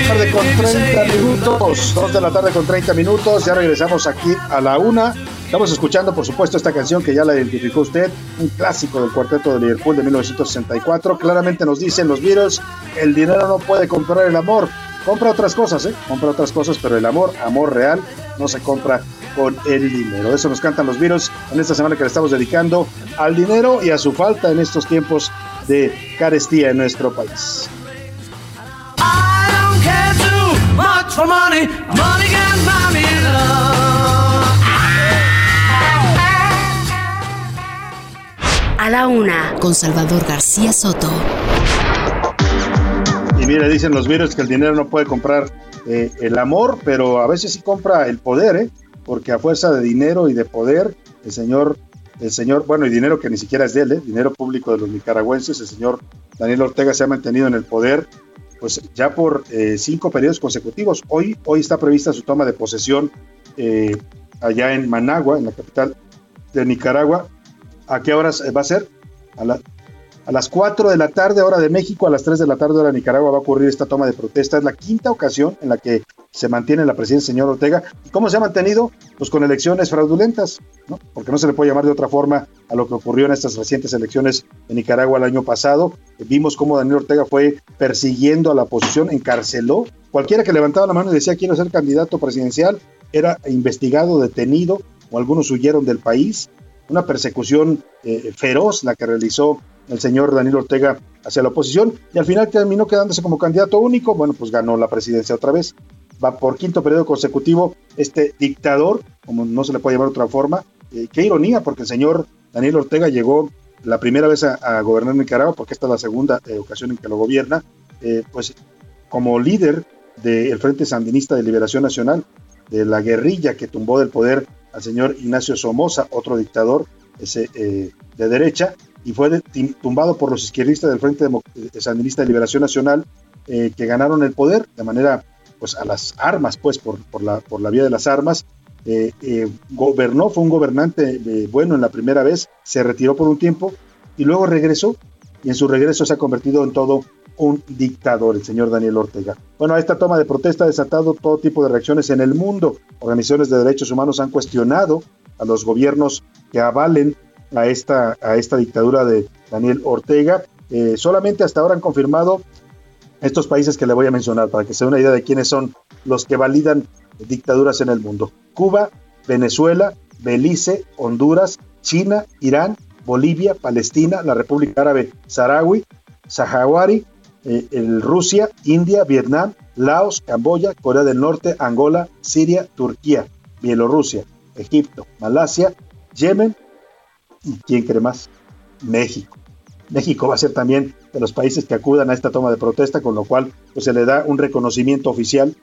Tarde con 30 minutos, 2 de la tarde con 30 minutos, ya regresamos aquí a la una. Estamos escuchando, por supuesto, esta canción que ya la identificó usted, un clásico del cuarteto de Liverpool de 1964. Claramente nos dicen los Beatles, el dinero no puede comprar el amor. Compra otras cosas, ¿eh? Compra otras cosas, pero el amor, amor real, no se compra con el dinero. Eso nos cantan los Beatles en esta semana que le estamos dedicando al dinero y a su falta en estos tiempos de carestía en nuestro país. For money. Money can buy me love. A la Una con Salvador García Soto. Y mire, dicen los Beatles que el dinero no puede comprar eh, el amor, pero a veces sí compra el poder, ¿eh? Porque a fuerza de dinero y de poder, el señor, el señor, bueno, y dinero que ni siquiera es de él, ¿eh? dinero público de los nicaragüenses, el señor Daniel Ortega se ha mantenido en el poder, pues ya por eh, cinco periodos consecutivos. Hoy, hoy está prevista su toma de posesión eh, allá en Managua, en la capital de Nicaragua. ¿A qué horas va a ser? A la, A las 4 de la tarde, hora de México, a las 3 de la tarde, hora de Nicaragua, va a ocurrir esta toma de protesta. Es la quinta ocasión en la que se mantiene la presidencia del señor Ortega. ¿Y cómo se ha mantenido? Pues con elecciones fraudulentas, ¿no? Porque no se le puede llamar de otra forma a lo que ocurrió en estas recientes elecciones en Nicaragua el año pasado. Vimos cómo Daniel Ortega fue persiguiendo a la oposición, encarceló. Cualquiera que levantaba la mano y decía quiero ser candidato presidencial era investigado, detenido, o algunos huyeron del país. Una persecución eh, feroz la que realizó el señor Daniel Ortega hacia la oposición y al final terminó quedándose como candidato único. Bueno, pues ganó la presidencia otra vez. Va por quinto periodo consecutivo este dictador, como no se le puede llamar de otra forma. Eh, qué ironía, porque el señor Daniel Ortega llegó la primera vez a, gobernar Nicaragua, porque esta es la segunda eh, ocasión en que lo gobierna, eh, pues como líder del Frente Sandinista de Liberación Nacional, de la guerrilla que tumbó del poder al señor Ignacio Somoza, otro dictador de derecha, y fue tumbado por los izquierdistas del Frente Sandinista de Liberación Nacional, eh, que ganaron el poder de manera, pues a las armas, pues por, por, la, por la vía de las armas. Eh, eh, gobernó, fue un gobernante bueno en la primera vez, se retiró por un tiempo y luego regresó y en su regreso se ha convertido en todo un dictador, el señor Daniel Ortega. Bueno, esta toma de protesta ha desatado todo tipo de reacciones en el mundo. Organizaciones de derechos humanos han cuestionado a los gobiernos que avalen a esta, a esta dictadura de Daniel Ortega. Eh, solamente hasta ahora han confirmado estos países que le voy a mencionar para que se dé una idea de quiénes son los que validan dictaduras en el mundo. Cuba, Venezuela, Belice, Honduras, China, Irán, Bolivia, Palestina, la República Árabe Saharaui, Sahawari, eh, Rusia, India, Vietnam, Laos, Camboya, Corea del Norte, Angola, Siria, Turquía, Bielorrusia, Egipto, Malasia, Yemen, ¿Y quién cree más? México. México va a ser también de los países que acudan a esta toma de protesta, con lo cual pues, se le da un reconocimiento oficial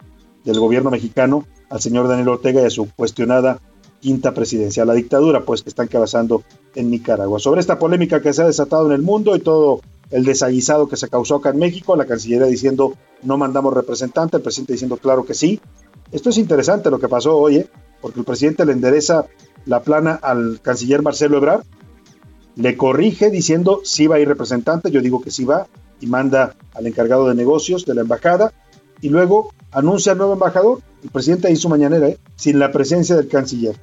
del gobierno mexicano al señor Daniel Ortega y a su cuestionada quinta presidencia, la dictadura pues que están cabezando en Nicaragua. Sobre esta polémica que se ha desatado en el mundo y todo el desaguisado que se causó acá en México, la Cancillería diciendo no mandamos representante, el presidente diciendo claro que sí. Esto es interesante lo que pasó hoy, ¿eh? porque el presidente le endereza la plana al canciller Marcelo Ebrard, le corrige diciendo si va a ir representante, yo digo que sí va, y manda al encargado de negocios de la embajada, y luego anuncia al nuevo embajador, el presidente hizo mañanera, ¿eh? sin la presencia del canciller.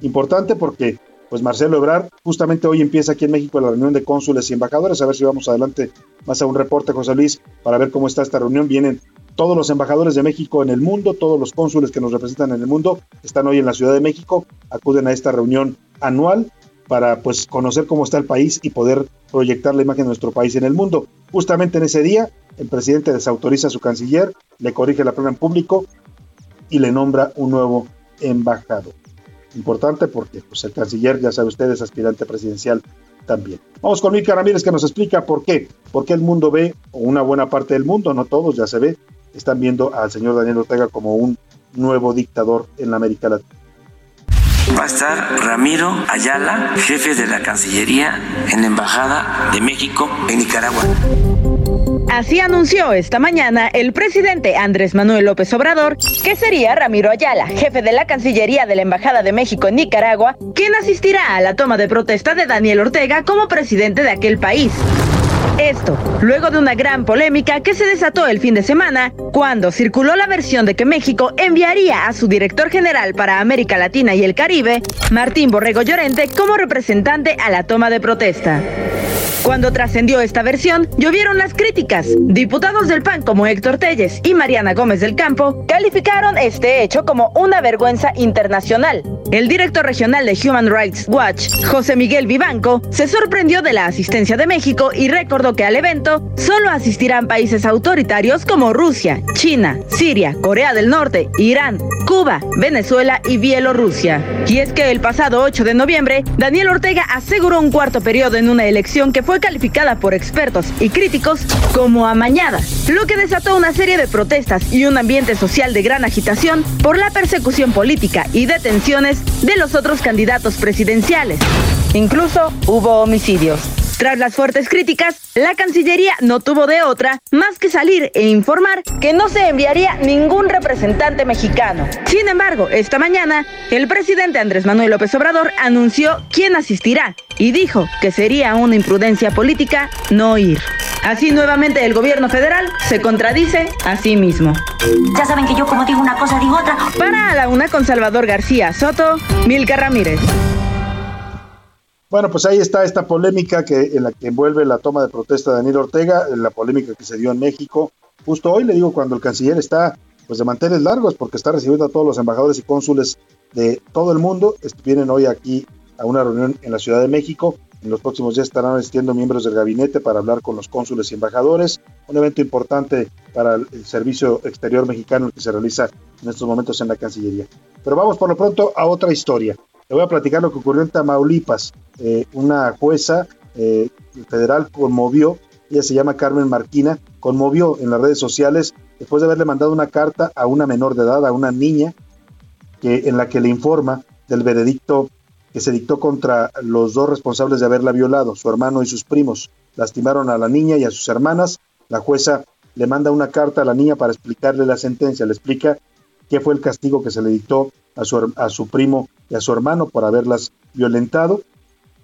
Importante porque, pues Marcelo Ebrard, justamente hoy empieza aquí en México la reunión de cónsules y embajadores, a ver si vamos adelante más a un reporte, José Luis, para ver cómo está esta reunión. Vienen todos los embajadores de México en el mundo, todos los cónsules que nos representan en el mundo, están hoy en la Ciudad de México, acuden a esta reunión anual para pues conocer cómo está el país y poder proyectar la imagen de nuestro país en el mundo. Justamente en ese día, el presidente desautoriza a su canciller, le corrige la plana en público y le nombra un nuevo embajador. Importante porque pues, el canciller, ya sabe usted, es aspirante presidencial también. Vamos con Mica Ramírez que nos explica por qué. Por qué el mundo ve, o una buena parte del mundo, no todos, ya se ve, están viendo al señor Daniel Ortega como un nuevo dictador en la América Latina. Va a estar Ramiro Ayala, jefe de la Cancillería en la Embajada de México en Nicaragua. Así anunció esta mañana el presidente Andrés Manuel López Obrador que sería Ramiro Ayala, jefe de la Cancillería de la Embajada de México en Nicaragua, quien asistirá a la toma de protesta de Daniel Ortega como presidente de aquel país. Esto, luego de una gran polémica que se desató el fin de semana, cuando circuló la versión de que México enviaría a su director general para América Latina y el Caribe, Martín Borrego Llorente, como representante a la toma de protesta. Cuando trascendió esta versión, llovieron las críticas. Diputados del PAN como Héctor Telles y Mariana Gómez del Campo calificaron este hecho como una vergüenza internacional. El director regional de Human Rights Watch, José Miguel Vivanco, se sorprendió de la asistencia de México y recordó que al evento solo asistirán países autoritarios como Rusia, China, Siria, Corea del Norte, Irán, Cuba, Venezuela y Bielorrusia. Y es que el pasado 8 de noviembre, Daniel Ortega aseguró un cuarto periodo en una elección que fue calificada por expertos y críticos como amañada, lo que desató una serie de protestas y un ambiente social de gran agitación por la persecución política y detenciones de los otros candidatos presidenciales. Incluso hubo homicidios. Tras las fuertes críticas, la Cancillería no tuvo de otra más que salir e informar que no se enviaría ningún representante mexicano. Sin embargo, esta mañana, el presidente Andrés Manuel López Obrador anunció quién asistirá y dijo que sería una imprudencia política no ir. Así nuevamente el gobierno federal se contradice a sí mismo. Ya saben que yo como digo una cosa digo otra. Para la una con Salvador García Soto, Milka Ramírez. Bueno, pues ahí está esta polémica que en la que envuelve la toma de protesta de Daniel Ortega, la polémica que se dio en México. Justo hoy le digo cuando el canciller está pues de manteles largos porque está recibiendo a todos los embajadores y cónsules de todo el mundo. Vienen hoy aquí a una reunión en la Ciudad de México. En los próximos días estarán asistiendo miembros del gabinete para hablar con los cónsules y embajadores. Un evento importante para el servicio exterior mexicano que se realiza en estos momentos en la Cancillería. Pero vamos por lo pronto a otra historia. Le voy a platicar lo que ocurrió en Tamaulipas. Eh, una jueza eh, federal conmovió, ella se llama Carmen Marquina, conmovió en las redes sociales después de haberle mandado una carta a una menor de edad, a una niña, en la que le informa del veredicto que se dictó contra los dos responsables de haberla violado, su hermano y sus primos. Lastimaron a la niña y a sus hermanas. La jueza le manda una carta a la niña para explicarle la sentencia, le explica qué fue el castigo que se le dictó a su, a su primo y a su hermano por haberlas violentado.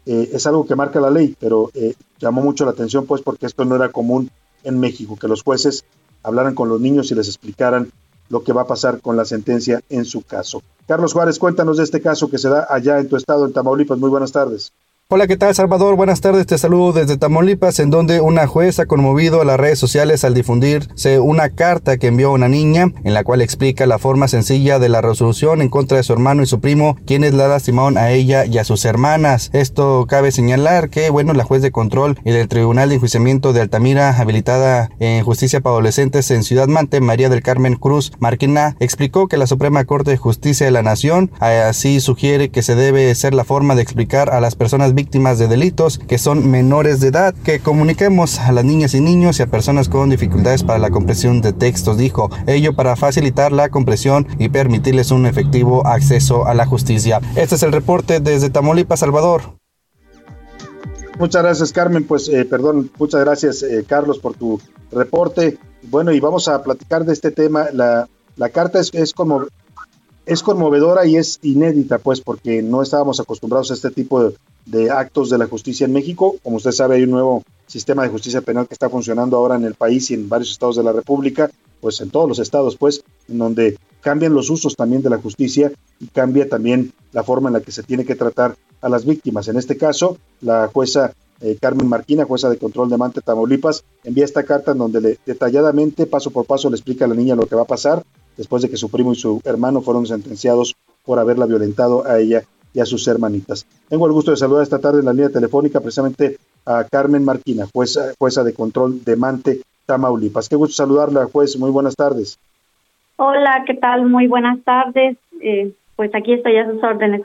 Eh, es algo que marca la ley, pero eh, llamó mucho la atención pues porque esto no era común en México, que los jueces hablaran con los niños y les explicaran lo que va a pasar con la sentencia en su caso. Carlos Juárez, cuéntanos de este caso que se da allá en tu estado, en Tamaulipas. Muy buenas tardes. Hola, ¿qué tal Salvador? Buenas tardes, te saludo desde Tamaulipas, en donde una juez ha conmovido a las redes sociales al difundirse una carta que envió una niña, en la cual explica la forma sencilla de la resolución en contra de su hermano y su primo, quienes la lastimaron a ella y a sus hermanas. Esto cabe señalar que, bueno, la juez de control y del Tribunal de Enjuiciamiento de Altamira, habilitada en justicia para adolescentes en Ciudad Mante, María del Carmen Cruz Marquina, explicó que la Suprema Corte de Justicia de la Nación así sugiere que se debe ser la forma de explicar a las personas víctimas de delitos que son menores de edad, que comuniquemos a las niñas y niños y a personas con dificultades para la comprensión de textos, dijo, ello para facilitar la comprensión y permitirles un efectivo acceso a la justicia. Este es el reporte desde Tamaulipas, Salvador. Muchas gracias, Carmen. Pues, eh, perdón, muchas gracias, eh, Carlos, por tu reporte. Bueno, y vamos a platicar de este tema. La, carta es como es conmovedora y es inédita, pues, porque no estábamos acostumbrados a este tipo de, de, actos de la justicia en México. Como usted sabe, hay un nuevo sistema de justicia penal que está funcionando ahora en el país y en varios estados de la República, pues en todos los estados, pues, en donde cambian los usos también de la justicia y cambia también la forma en la que se tiene que tratar a las víctimas. En este caso, la jueza eh, Carmen Marquina, jueza de control de Mante, Tamaulipas, envía esta carta en donde le, detalladamente, paso por paso, le explica a la niña lo que va a pasar después de que su primo y su hermano fueron sentenciados por haberla violentado a ella y a sus hermanitas. Tengo el gusto de saludar esta tarde en la línea telefónica precisamente a Carmen Marquina, jueza, jueza de control de Mante, Tamaulipas. Qué gusto saludarla, juez. Muy buenas tardes. Hola, ¿qué tal? Muy buenas tardes. Eh, pues aquí estoy a sus órdenes.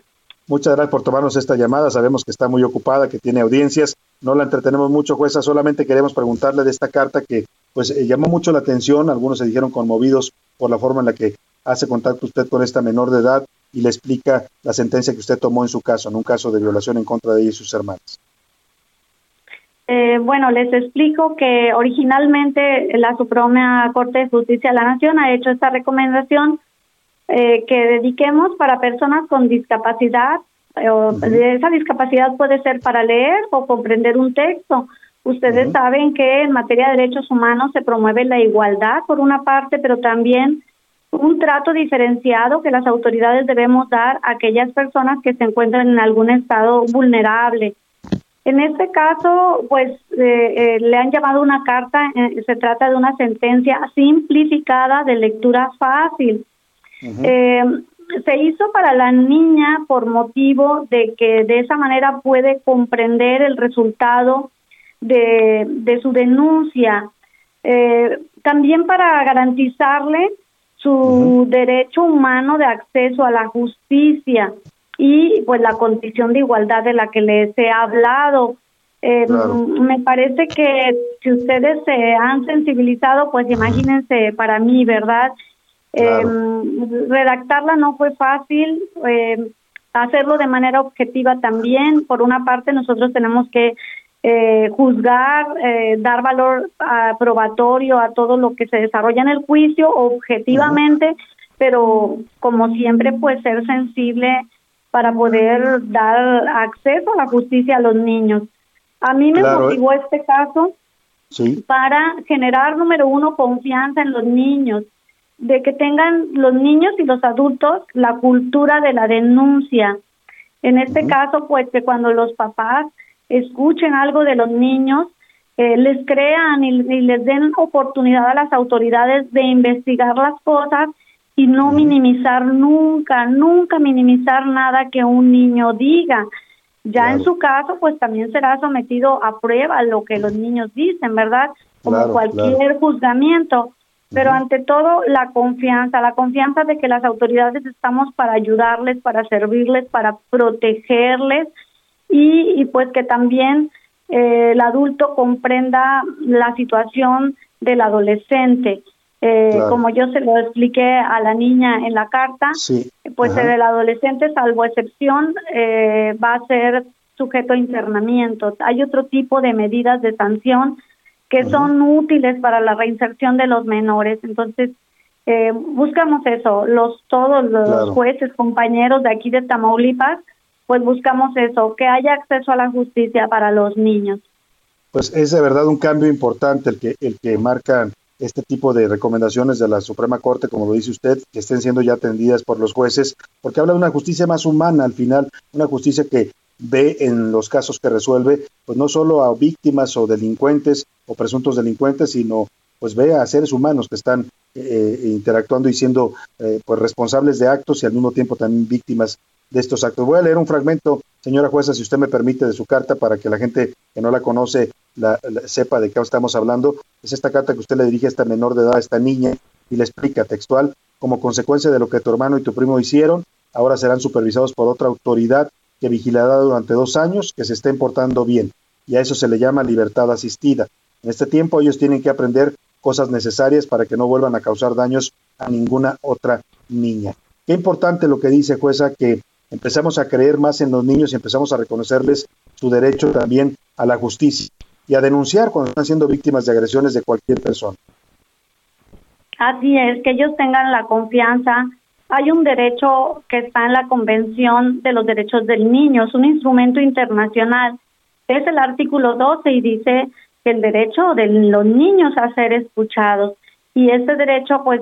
Muchas gracias por tomarnos esta llamada. Sabemos que está muy ocupada, que tiene audiencias. No la entretenemos mucho, jueza. Solamente queremos preguntarle de esta carta que pues eh, llamó mucho la atención. Algunos se dijeron conmovidos por la forma en la que hace contacto usted con esta menor de edad y le explica la sentencia que usted tomó en su caso, en un caso de violación en contra de ella y sus hermanos. Eh, bueno, les explico que originalmente la Suprema Corte de Justicia de la Nación ha hecho esta recomendación eh, que dediquemos para personas con discapacidad. O Esa discapacidad puede ser para leer o comprender un texto. Ustedes saben que en materia de derechos humanos se promueve la igualdad por una parte, pero también un trato diferenciado que las autoridades debemos dar a aquellas personas que se encuentran en algún estado vulnerable. En este caso, pues eh, eh, le han llamado una carta, eh, se trata de una sentencia simplificada de lectura fácil. Eh, se hizo para la niña por motivo de que de esa manera puede comprender el resultado de, de su denuncia. Eh, también para garantizarle su derecho humano de acceso a la justicia y pues la condición de igualdad de la que les he hablado. Eh, Me parece que si ustedes se han sensibilizado, pues imagínense para mí, ¿verdad? Eh, redactarla no fue fácil, eh, hacerlo de manera objetiva también. Por una parte, nosotros tenemos que eh, juzgar, eh, dar valor ah, probatorio a todo lo que se desarrolla en el juicio objetivamente, pero como siempre, pues ser sensible para poder dar acceso a la justicia a los niños. A mí me Claro, motivó este caso Sí. para generar, número uno, confianza en los niños, de que tengan los niños y los adultos la cultura de la denuncia. En este caso, pues que cuando los papás escuchen algo de los niños, eh, les crean y, y les den oportunidad a las autoridades de investigar las cosas y no minimizar nunca, nunca minimizar nada que un niño diga. Ya en su caso, pues también será sometido a prueba lo que los niños dicen, ¿verdad? Como Claro, cualquier claro. juzgamiento. Pero ante todo, la confianza, la confianza de que las autoridades estamos para ayudarles, para servirles, para protegerles y, y pues que también eh, el adulto comprenda la situación del adolescente. Eh, Claro. Como yo se lo expliqué a la niña en la carta, Sí. pues Ajá. el adolescente, salvo excepción, eh, va a ser sujeto a internamiento. Hay otro tipo de medidas de sanción que son útiles para la reinserción de los menores. Entonces, eh, buscamos eso, los todos los Claro. jueces, compañeros de aquí de Tamaulipas, pues buscamos eso, que haya acceso a la justicia para los niños. Pues es de verdad un cambio importante el que, el que marcan este tipo de recomendaciones de la Suprema Corte, como lo dice usted, que estén siendo ya atendidas por los jueces, porque habla de una justicia más humana al final, una justicia que ve en los casos que resuelve, pues no solo a víctimas o delincuentes o presuntos delincuentes, sino pues ve a seres humanos que están eh, interactuando y siendo eh, pues responsables de actos y al mismo tiempo también víctimas de estos actos. Voy a leer un fragmento, señora jueza, si usted me permite, de su carta para que la gente que no la conoce la, sepa de qué estamos hablando. Es esta carta que usted le dirige a esta menor de edad, a esta niña, y le explica textual, como consecuencia de lo que tu hermano y tu primo hicieron, ahora serán supervisados por otra autoridad que vigilará durante dos años que se estén portando bien. Y a eso se le llama libertad asistida. En este tiempo ellos tienen que aprender cosas necesarias para que no vuelvan a causar daños a ninguna otra niña. Qué importante lo que dice jueza que empezamos a creer más en los niños y empezamos a reconocerles su derecho también a la justicia y a denunciar cuando están siendo víctimas de agresiones de cualquier persona. Así es, que ellos tengan la confianza. Hay un derecho que está en la Convención de los Derechos del Niño, es un instrumento internacional. Es el artículo 12 y dice que el derecho de los niños a ser escuchados. Y ese derecho, pues,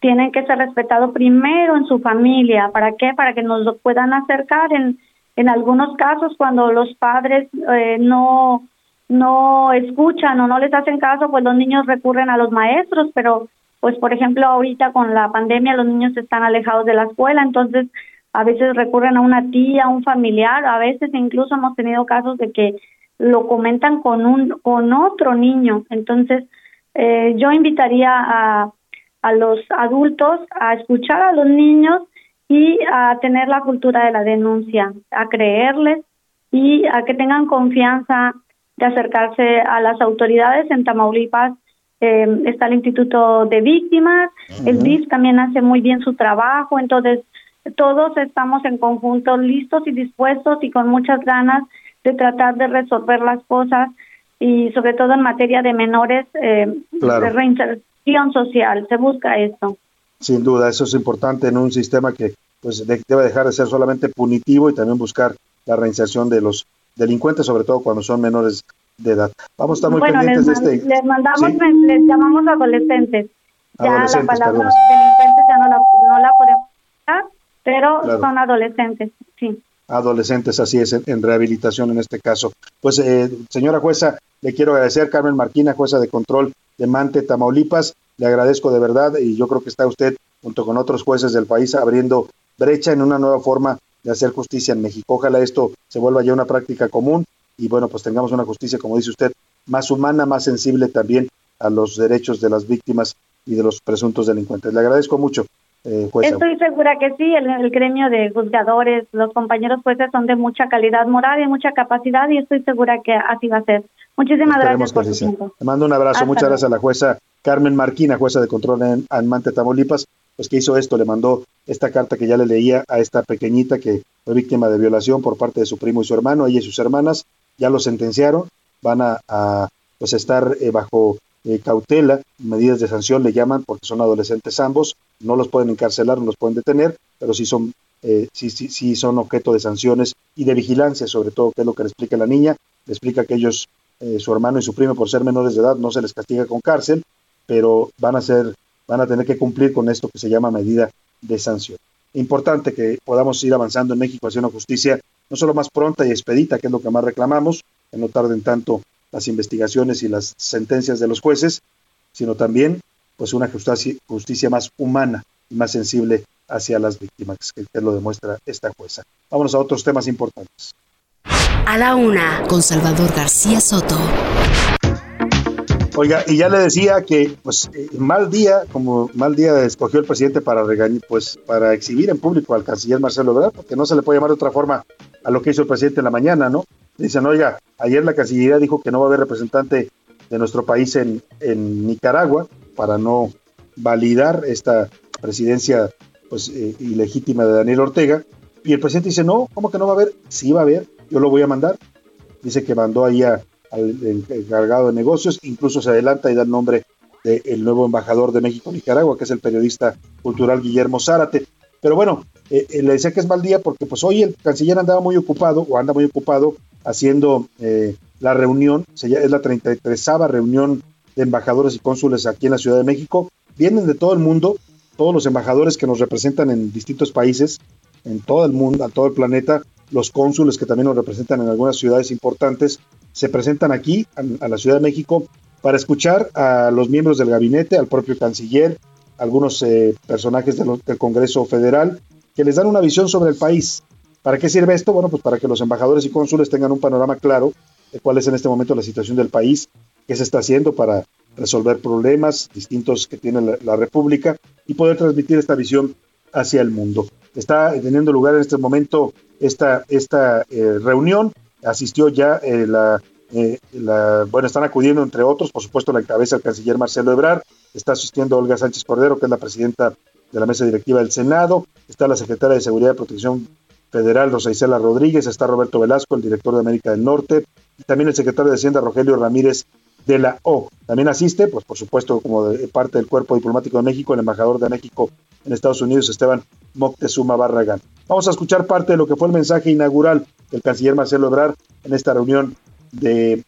tiene que ser respetado primero en su familia. ¿Para qué? Para que nos lo puedan acercar. En, en algunos casos, cuando los padres eh, no, no escuchan o no les hacen caso, pues los niños recurren a los maestros, pero pues por ejemplo ahorita con la pandemia los niños están alejados de la escuela, entonces a veces recurren a una tía, a un familiar, a veces incluso hemos tenido casos de que lo comentan con un con otro niño, entonces eh, yo invitaría a, a los adultos a escuchar a los niños y a tener la cultura de la denuncia, a creerles y a que tengan confianza de acercarse a las autoridades en Tamaulipas. eh, está el Instituto de Víctimas, el DIF también hace muy bien su trabajo, entonces todos estamos en conjunto listos y dispuestos y con muchas ganas de tratar de resolver las cosas y sobre todo en materia de menores eh, Claro. de reinserción social, se busca esto. Sin duda, eso es importante en un sistema que pues de- debe dejar de ser solamente punitivo y también buscar la reinserción de los delincuentes, sobre todo cuando son menores de edad. Vamos a estar muy bueno, les, pendientes de este. les mandamos, ¿Sí? les llamamos adolescentes. Ya Adolescentes, la palabra perdón. delincuentes ya no la, no la podemos usar, pero Claro. son adolescentes, sí. adolescentes, así es, en, en rehabilitación en este caso. Pues, eh, señora jueza, le quiero agradecer, Carmen Marquina, jueza de control de Mante, Tamaulipas, le agradezco de verdad y yo creo que está usted, junto con otros jueces del país, abriendo brecha en una nueva forma de hacer justicia en México. Ojalá esto se vuelva ya una práctica común y bueno, pues tengamos una justicia, como dice usted, más humana, más sensible también a los derechos de las víctimas y de los presuntos delincuentes. Le agradezco mucho, eh. Estoy segura que sí, el, el gremio de juzgadores, los compañeros jueces son de mucha calidad moral y mucha capacidad y estoy segura que así va a ser. Muchísimas Esperemos gracias por tiempo. Le mando un abrazo. Hasta Muchas gracias a la jueza Carmen Marquina, jueza de control en Almante, Tamaulipas, pues que hizo esto, le mandó esta carta que ya le leía a esta pequeñita que fue víctima de violación por parte de su primo y su hermano, ella y sus hermanas, ya lo sentenciaron, van a, a, pues estar eh, bajo eh, cautela, medidas de sanción le llaman porque son adolescentes ambos, no los pueden encarcelar, no los pueden detener, pero sí son, eh, sí, sí, sí son objeto de sanciones y de vigilancia, sobre todo, que es lo que le explica la niña, le explica que ellos, eh, su hermano y su primo, por ser menores de edad, no se les castiga con cárcel, pero van a ser, van a tener que cumplir con esto que se llama medida de sanción. Importante que podamos ir avanzando en México hacia una justicia no solo más pronta y expedita, que es lo que más reclamamos, que no tarden tanto las investigaciones y las sentencias de los jueces, sino también pues una justicia, justicia más humana y más sensible hacia las víctimas, que, que lo demuestra esta jueza. Vámonos a otros temas importantes. A la una, con Salvador García Soto. Oiga, y ya le decía que, pues, eh, mal día, como mal día escogió el presidente para regañar, pues, para exhibir en público al canciller Marcelo Ebrard, porque no se le puede llamar de otra forma a lo que hizo el presidente en la mañana, ¿no? Dicen, oiga, ayer la Cancillería dijo que no va a haber representante de nuestro país en, en Nicaragua para no validar esta presidencia pues eh, ilegítima de Daniel Ortega. Y el presidente dice, no, ¿cómo que no va a haber? Sí va a haber, yo lo voy a mandar. Dice que mandó ahí a, al encargado de negocios, incluso se adelanta y da el nombre del nuevo embajador de México en Nicaragua, que es el periodista cultural Guillermo Zárate. Pero bueno, eh, eh, le decía que es mal día porque pues hoy el canciller andaba muy ocupado o anda muy ocupado haciendo eh, la reunión, es la 33 reunión de embajadores y cónsules aquí en la Ciudad de México. Vienen de todo el mundo, todos los embajadores que nos representan en distintos países, en todo el mundo, a todo el planeta, los cónsules que también nos representan en algunas ciudades importantes, se presentan aquí, a, la Ciudad de México, para escuchar a los miembros del gabinete, al propio canciller, algunos eh, personajes del Congreso Federal, que les dan una visión sobre el país. ¿Para qué sirve esto? Bueno, pues para que los embajadores y cónsules tengan un panorama claro de cuál es en este momento la situación del país, qué se está haciendo para resolver problemas distintos que tiene la República y poder transmitir esta visión hacia el mundo. Está teniendo lugar en este momento esta, esta eh, reunión. Asistió ya eh, la, eh, la- bueno, están acudiendo entre otros, por supuesto, la encabeza el canciller Marcelo Ebrard, está asistiendo Olga Sánchez Cordero, que es la presidenta de la mesa directiva del Senado, está la secretaria de Seguridad y Protección Federal, Rosa Isela Rodríguez, está Roberto Velasco, el director de América del Norte, y también el secretario de Hacienda, Rogelio Ramírez de la O. También asiste, pues por supuesto, como parte del Cuerpo Diplomático de México, el embajador de México en Estados Unidos, Esteban Moctezuma Barragán. Vamos a escuchar parte de lo que fue el mensaje inaugural del canciller Marcelo Ebrard en esta reunión de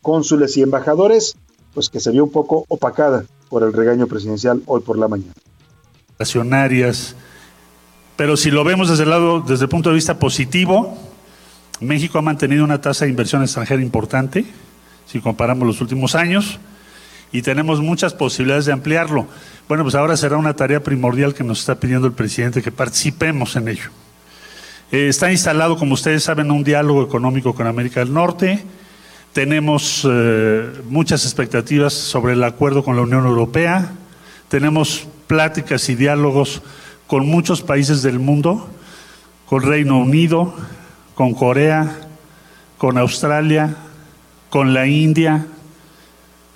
cónsules y embajadores, pues que se vio un poco opacada por el regaño presidencial hoy por la mañana. accionarias. Pero si lo vemos desde el lado, desde el punto de vista positivo, México ha mantenido una tasa de inversión extranjera importante, si comparamos los últimos años, y tenemos muchas posibilidades de ampliarlo. Bueno, pues ahora será una tarea primordial que nos está pidiendo el presidente que participemos en ello. Eh, está instalado, como ustedes saben, un diálogo económico con América del Norte. Tenemos eh, muchas expectativas sobre el acuerdo con la Unión Europea. Tenemos pláticas y diálogos con muchos países del mundo, con Reino Unido, con Corea, con Australia, con la India,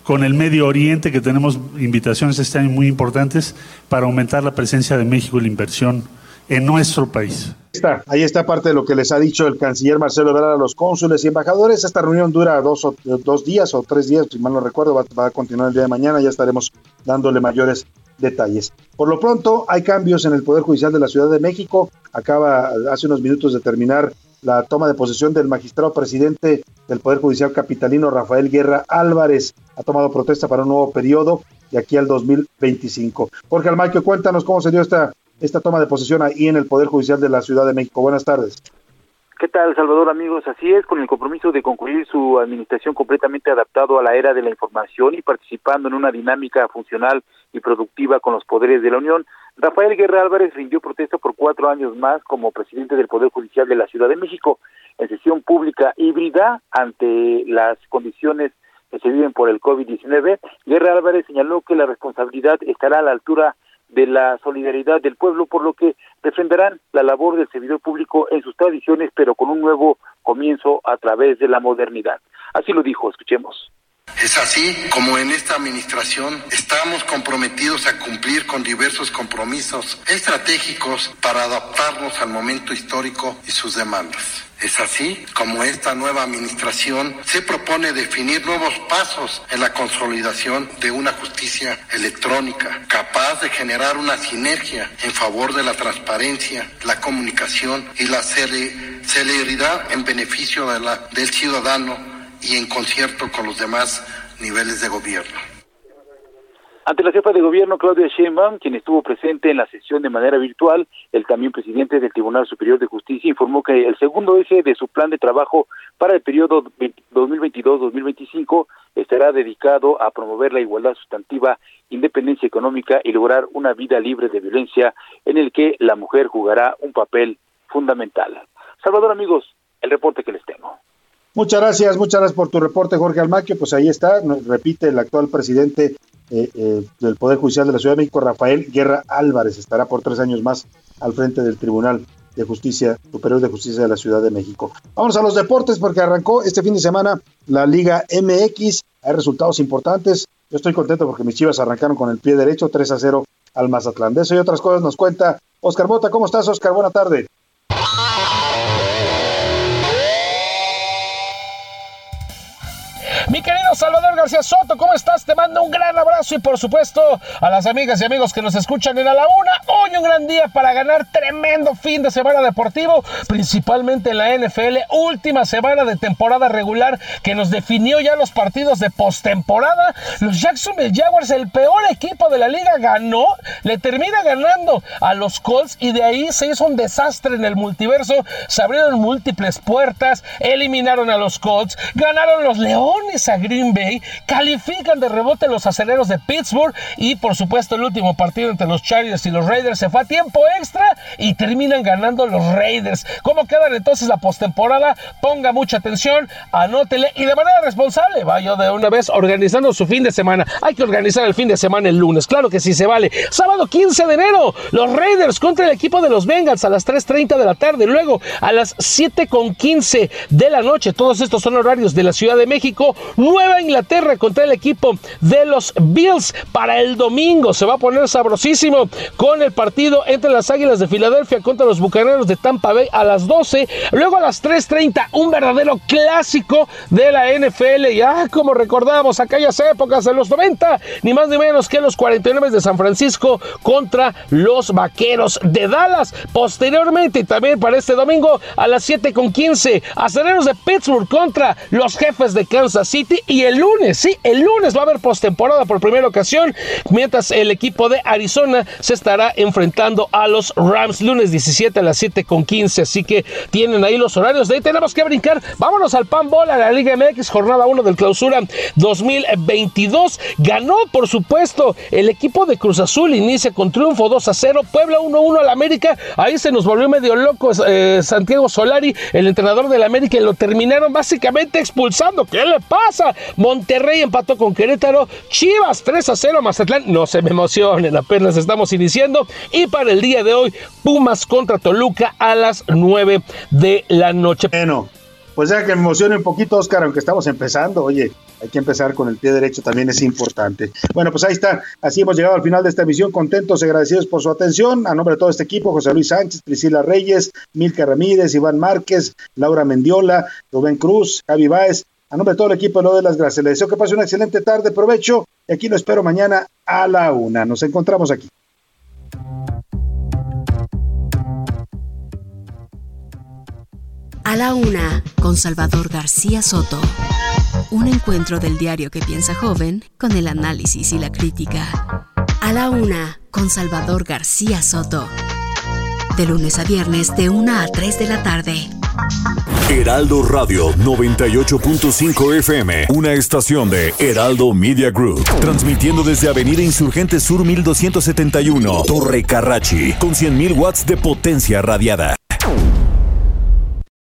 con el Medio Oriente, que tenemos invitaciones este año muy importantes para aumentar la presencia de México y la inversión en nuestro país. Está, ahí está parte de lo que les ha dicho el canciller Marcelo Ebrard a los cónsules y embajadores. Esta reunión dura dos, o- dos días o tres días, si mal no recuerdo, va, va a continuar el día de mañana, ya estaremos dándole mayores detalles. Por lo pronto, hay cambios en el Poder Judicial de la Ciudad de México. Acaba hace unos minutos de terminar la toma de posesión del magistrado presidente del Poder Judicial Capitalino, Rafael Guerra Álvarez. Ha tomado protesta para un nuevo periodo de aquí al 2025. Jorge Almaquio, cuéntanos cómo se dio esta, esta toma de posesión ahí en el Poder Judicial de la Ciudad de México. Buenas tardes. ¿Qué tal, Salvador, amigos? Así es, con el compromiso de concluir su administración completamente adaptado a la era de la información y participando en una dinámica funcional y productiva con los poderes de la Unión, Rafael Guerra Álvarez rindió protesta por cuatro años más como presidente del Poder Judicial de la Ciudad de México en sesión pública híbrida ante las condiciones que se viven por el COVID-19. Guerra Álvarez señaló que la responsabilidad estará a la altura de la solidaridad del pueblo, por lo que defenderán la labor del servidor público en sus tradiciones, pero con un nuevo comienzo a través de la modernidad. Así lo dijo, escuchemos. Es así como en esta administración estamos comprometidos a cumplir con diversos compromisos estratégicos para adaptarnos al momento histórico y sus demandas. Es así como esta nueva administración se propone definir nuevos pasos en la consolidación de una justicia electrónica capaz de generar una sinergia en favor de la transparencia, la comunicación y la celeridad en beneficio del ciudadano y en concierto con los demás niveles de gobierno. Ante la jefa de gobierno Claudia Sheinbaum, quien estuvo presente en la sesión de manera virtual, el también presidente del Tribunal Superior de Justicia informó que el segundo eje de su plan de trabajo para el periodo 2022-2025 estará dedicado a promover la igualdad sustantiva, independencia económica y lograr una vida libre de violencia en el que la mujer jugará un papel fundamental. Salvador amigos, el reporte que les tengo. Muchas gracias, muchas gracias por tu reporte, Jorge Almaquio. Pues ahí está, repite el actual presidente eh, eh, del Poder Judicial de la Ciudad de México, Rafael Guerra Álvarez, estará por tres años más al frente del Tribunal de Justicia, Superior de Justicia de la Ciudad de México. Vamos a los deportes porque arrancó este fin de semana la Liga MX. Hay resultados importantes. Yo estoy contento porque mis chivas arrancaron con el pie derecho, 3 a 0 al Mazatlán. De eso y otras cosas nos cuenta Oscar Bota. ¿Cómo estás, Oscar? Buena tarde. Mi querido Salvador García Soto, ¿cómo estás? Te mando un gran abrazo y por supuesto a las amigas y amigos que nos escuchan en A la Una. Hoy un gran día para ganar tremendo fin de semana deportivo, principalmente en la NFL. Última semana de temporada regular que nos definió ya los partidos de postemporada. Los Jacksonville Jaguars, el peor equipo de la liga, ganó, le termina ganando a los Colts y de ahí se hizo un desastre en el multiverso. Se abrieron múltiples puertas, eliminaron a los Colts, ganaron los Leones a Green Bay, califican de rebote los aceleros de Pittsburgh y por supuesto el último partido entre los Chargers y los Raiders se fue a tiempo extra y terminan ganando los Raiders. ¿Cómo quedan entonces la postemporada? Ponga mucha atención, anótele y de manera responsable vaya de una vez organizando su fin de semana. Hay que organizar el fin de semana el lunes, claro que sí se vale. Sábado 15 de enero, los Raiders contra el equipo de los Bengals a las 3.30 de la tarde, luego a las 7.15 de la noche. Todos estos son horarios de la Ciudad de México. Nueva Inglaterra contra el equipo de los Bills para el domingo. Se va a poner sabrosísimo con el partido entre las Águilas de Filadelfia contra los Bucaneros de Tampa Bay a las 12. Luego a las 3.30, un verdadero clásico de la NFL. Ya como recordamos aquellas épocas de los 90, ni más ni menos que los 49 de San Francisco contra los Vaqueros de Dallas. Posteriormente, y también para este domingo a las 7.15, Aceleros de Pittsburgh contra los Jefes de Kansas City. Y el lunes, sí, el lunes va a haber postemporada por primera ocasión, mientras el equipo de Arizona se estará enfrentando a los Rams lunes 17 a las 7 con 15. Así que tienen ahí los horarios. De ahí tenemos que brincar. Vámonos al Pan Bowl, a la Liga MX, jornada 1 del clausura 2022. Ganó, por supuesto, el equipo de Cruz Azul. Inicia con triunfo 2 a 0. Puebla 1 1 al América. Ahí se nos volvió medio loco eh, Santiago Solari, el entrenador del América, y lo terminaron básicamente expulsando. ¿Qué le pasa? Monterrey empató con Querétaro. Chivas 3 a 0 Mazatlán. No se me emocionen, apenas estamos iniciando. Y para el día de hoy, Pumas contra Toluca a las 9 de la noche. Bueno, pues ya que me emocione un poquito, Oscar, aunque estamos empezando, oye, hay que empezar con el pie derecho, también es importante. Bueno, pues ahí está, así hemos llegado al final de esta emisión, contentos y agradecidos por su atención. A nombre de todo este equipo, José Luis Sánchez, Priscila Reyes, Milka Ramírez, Iván Márquez, Laura Mendiola, Rubén Cruz, Javi Báez, a nombre de todo el equipo, lo de las gracias. Le deseo que pase una excelente tarde, provecho, y aquí lo espero mañana a la una. Nos encontramos aquí. A la una, con Salvador García Soto. Un encuentro del diario que piensa joven con el análisis y la crítica. A la una, con Salvador García Soto. De lunes a viernes, de una a 3 de la tarde. Heraldo Radio 98.5 FM, una estación de Heraldo Media Group, transmitiendo desde Avenida Insurgente Sur 1271, Torre Carrachi, con 100.000 watts de potencia radiada.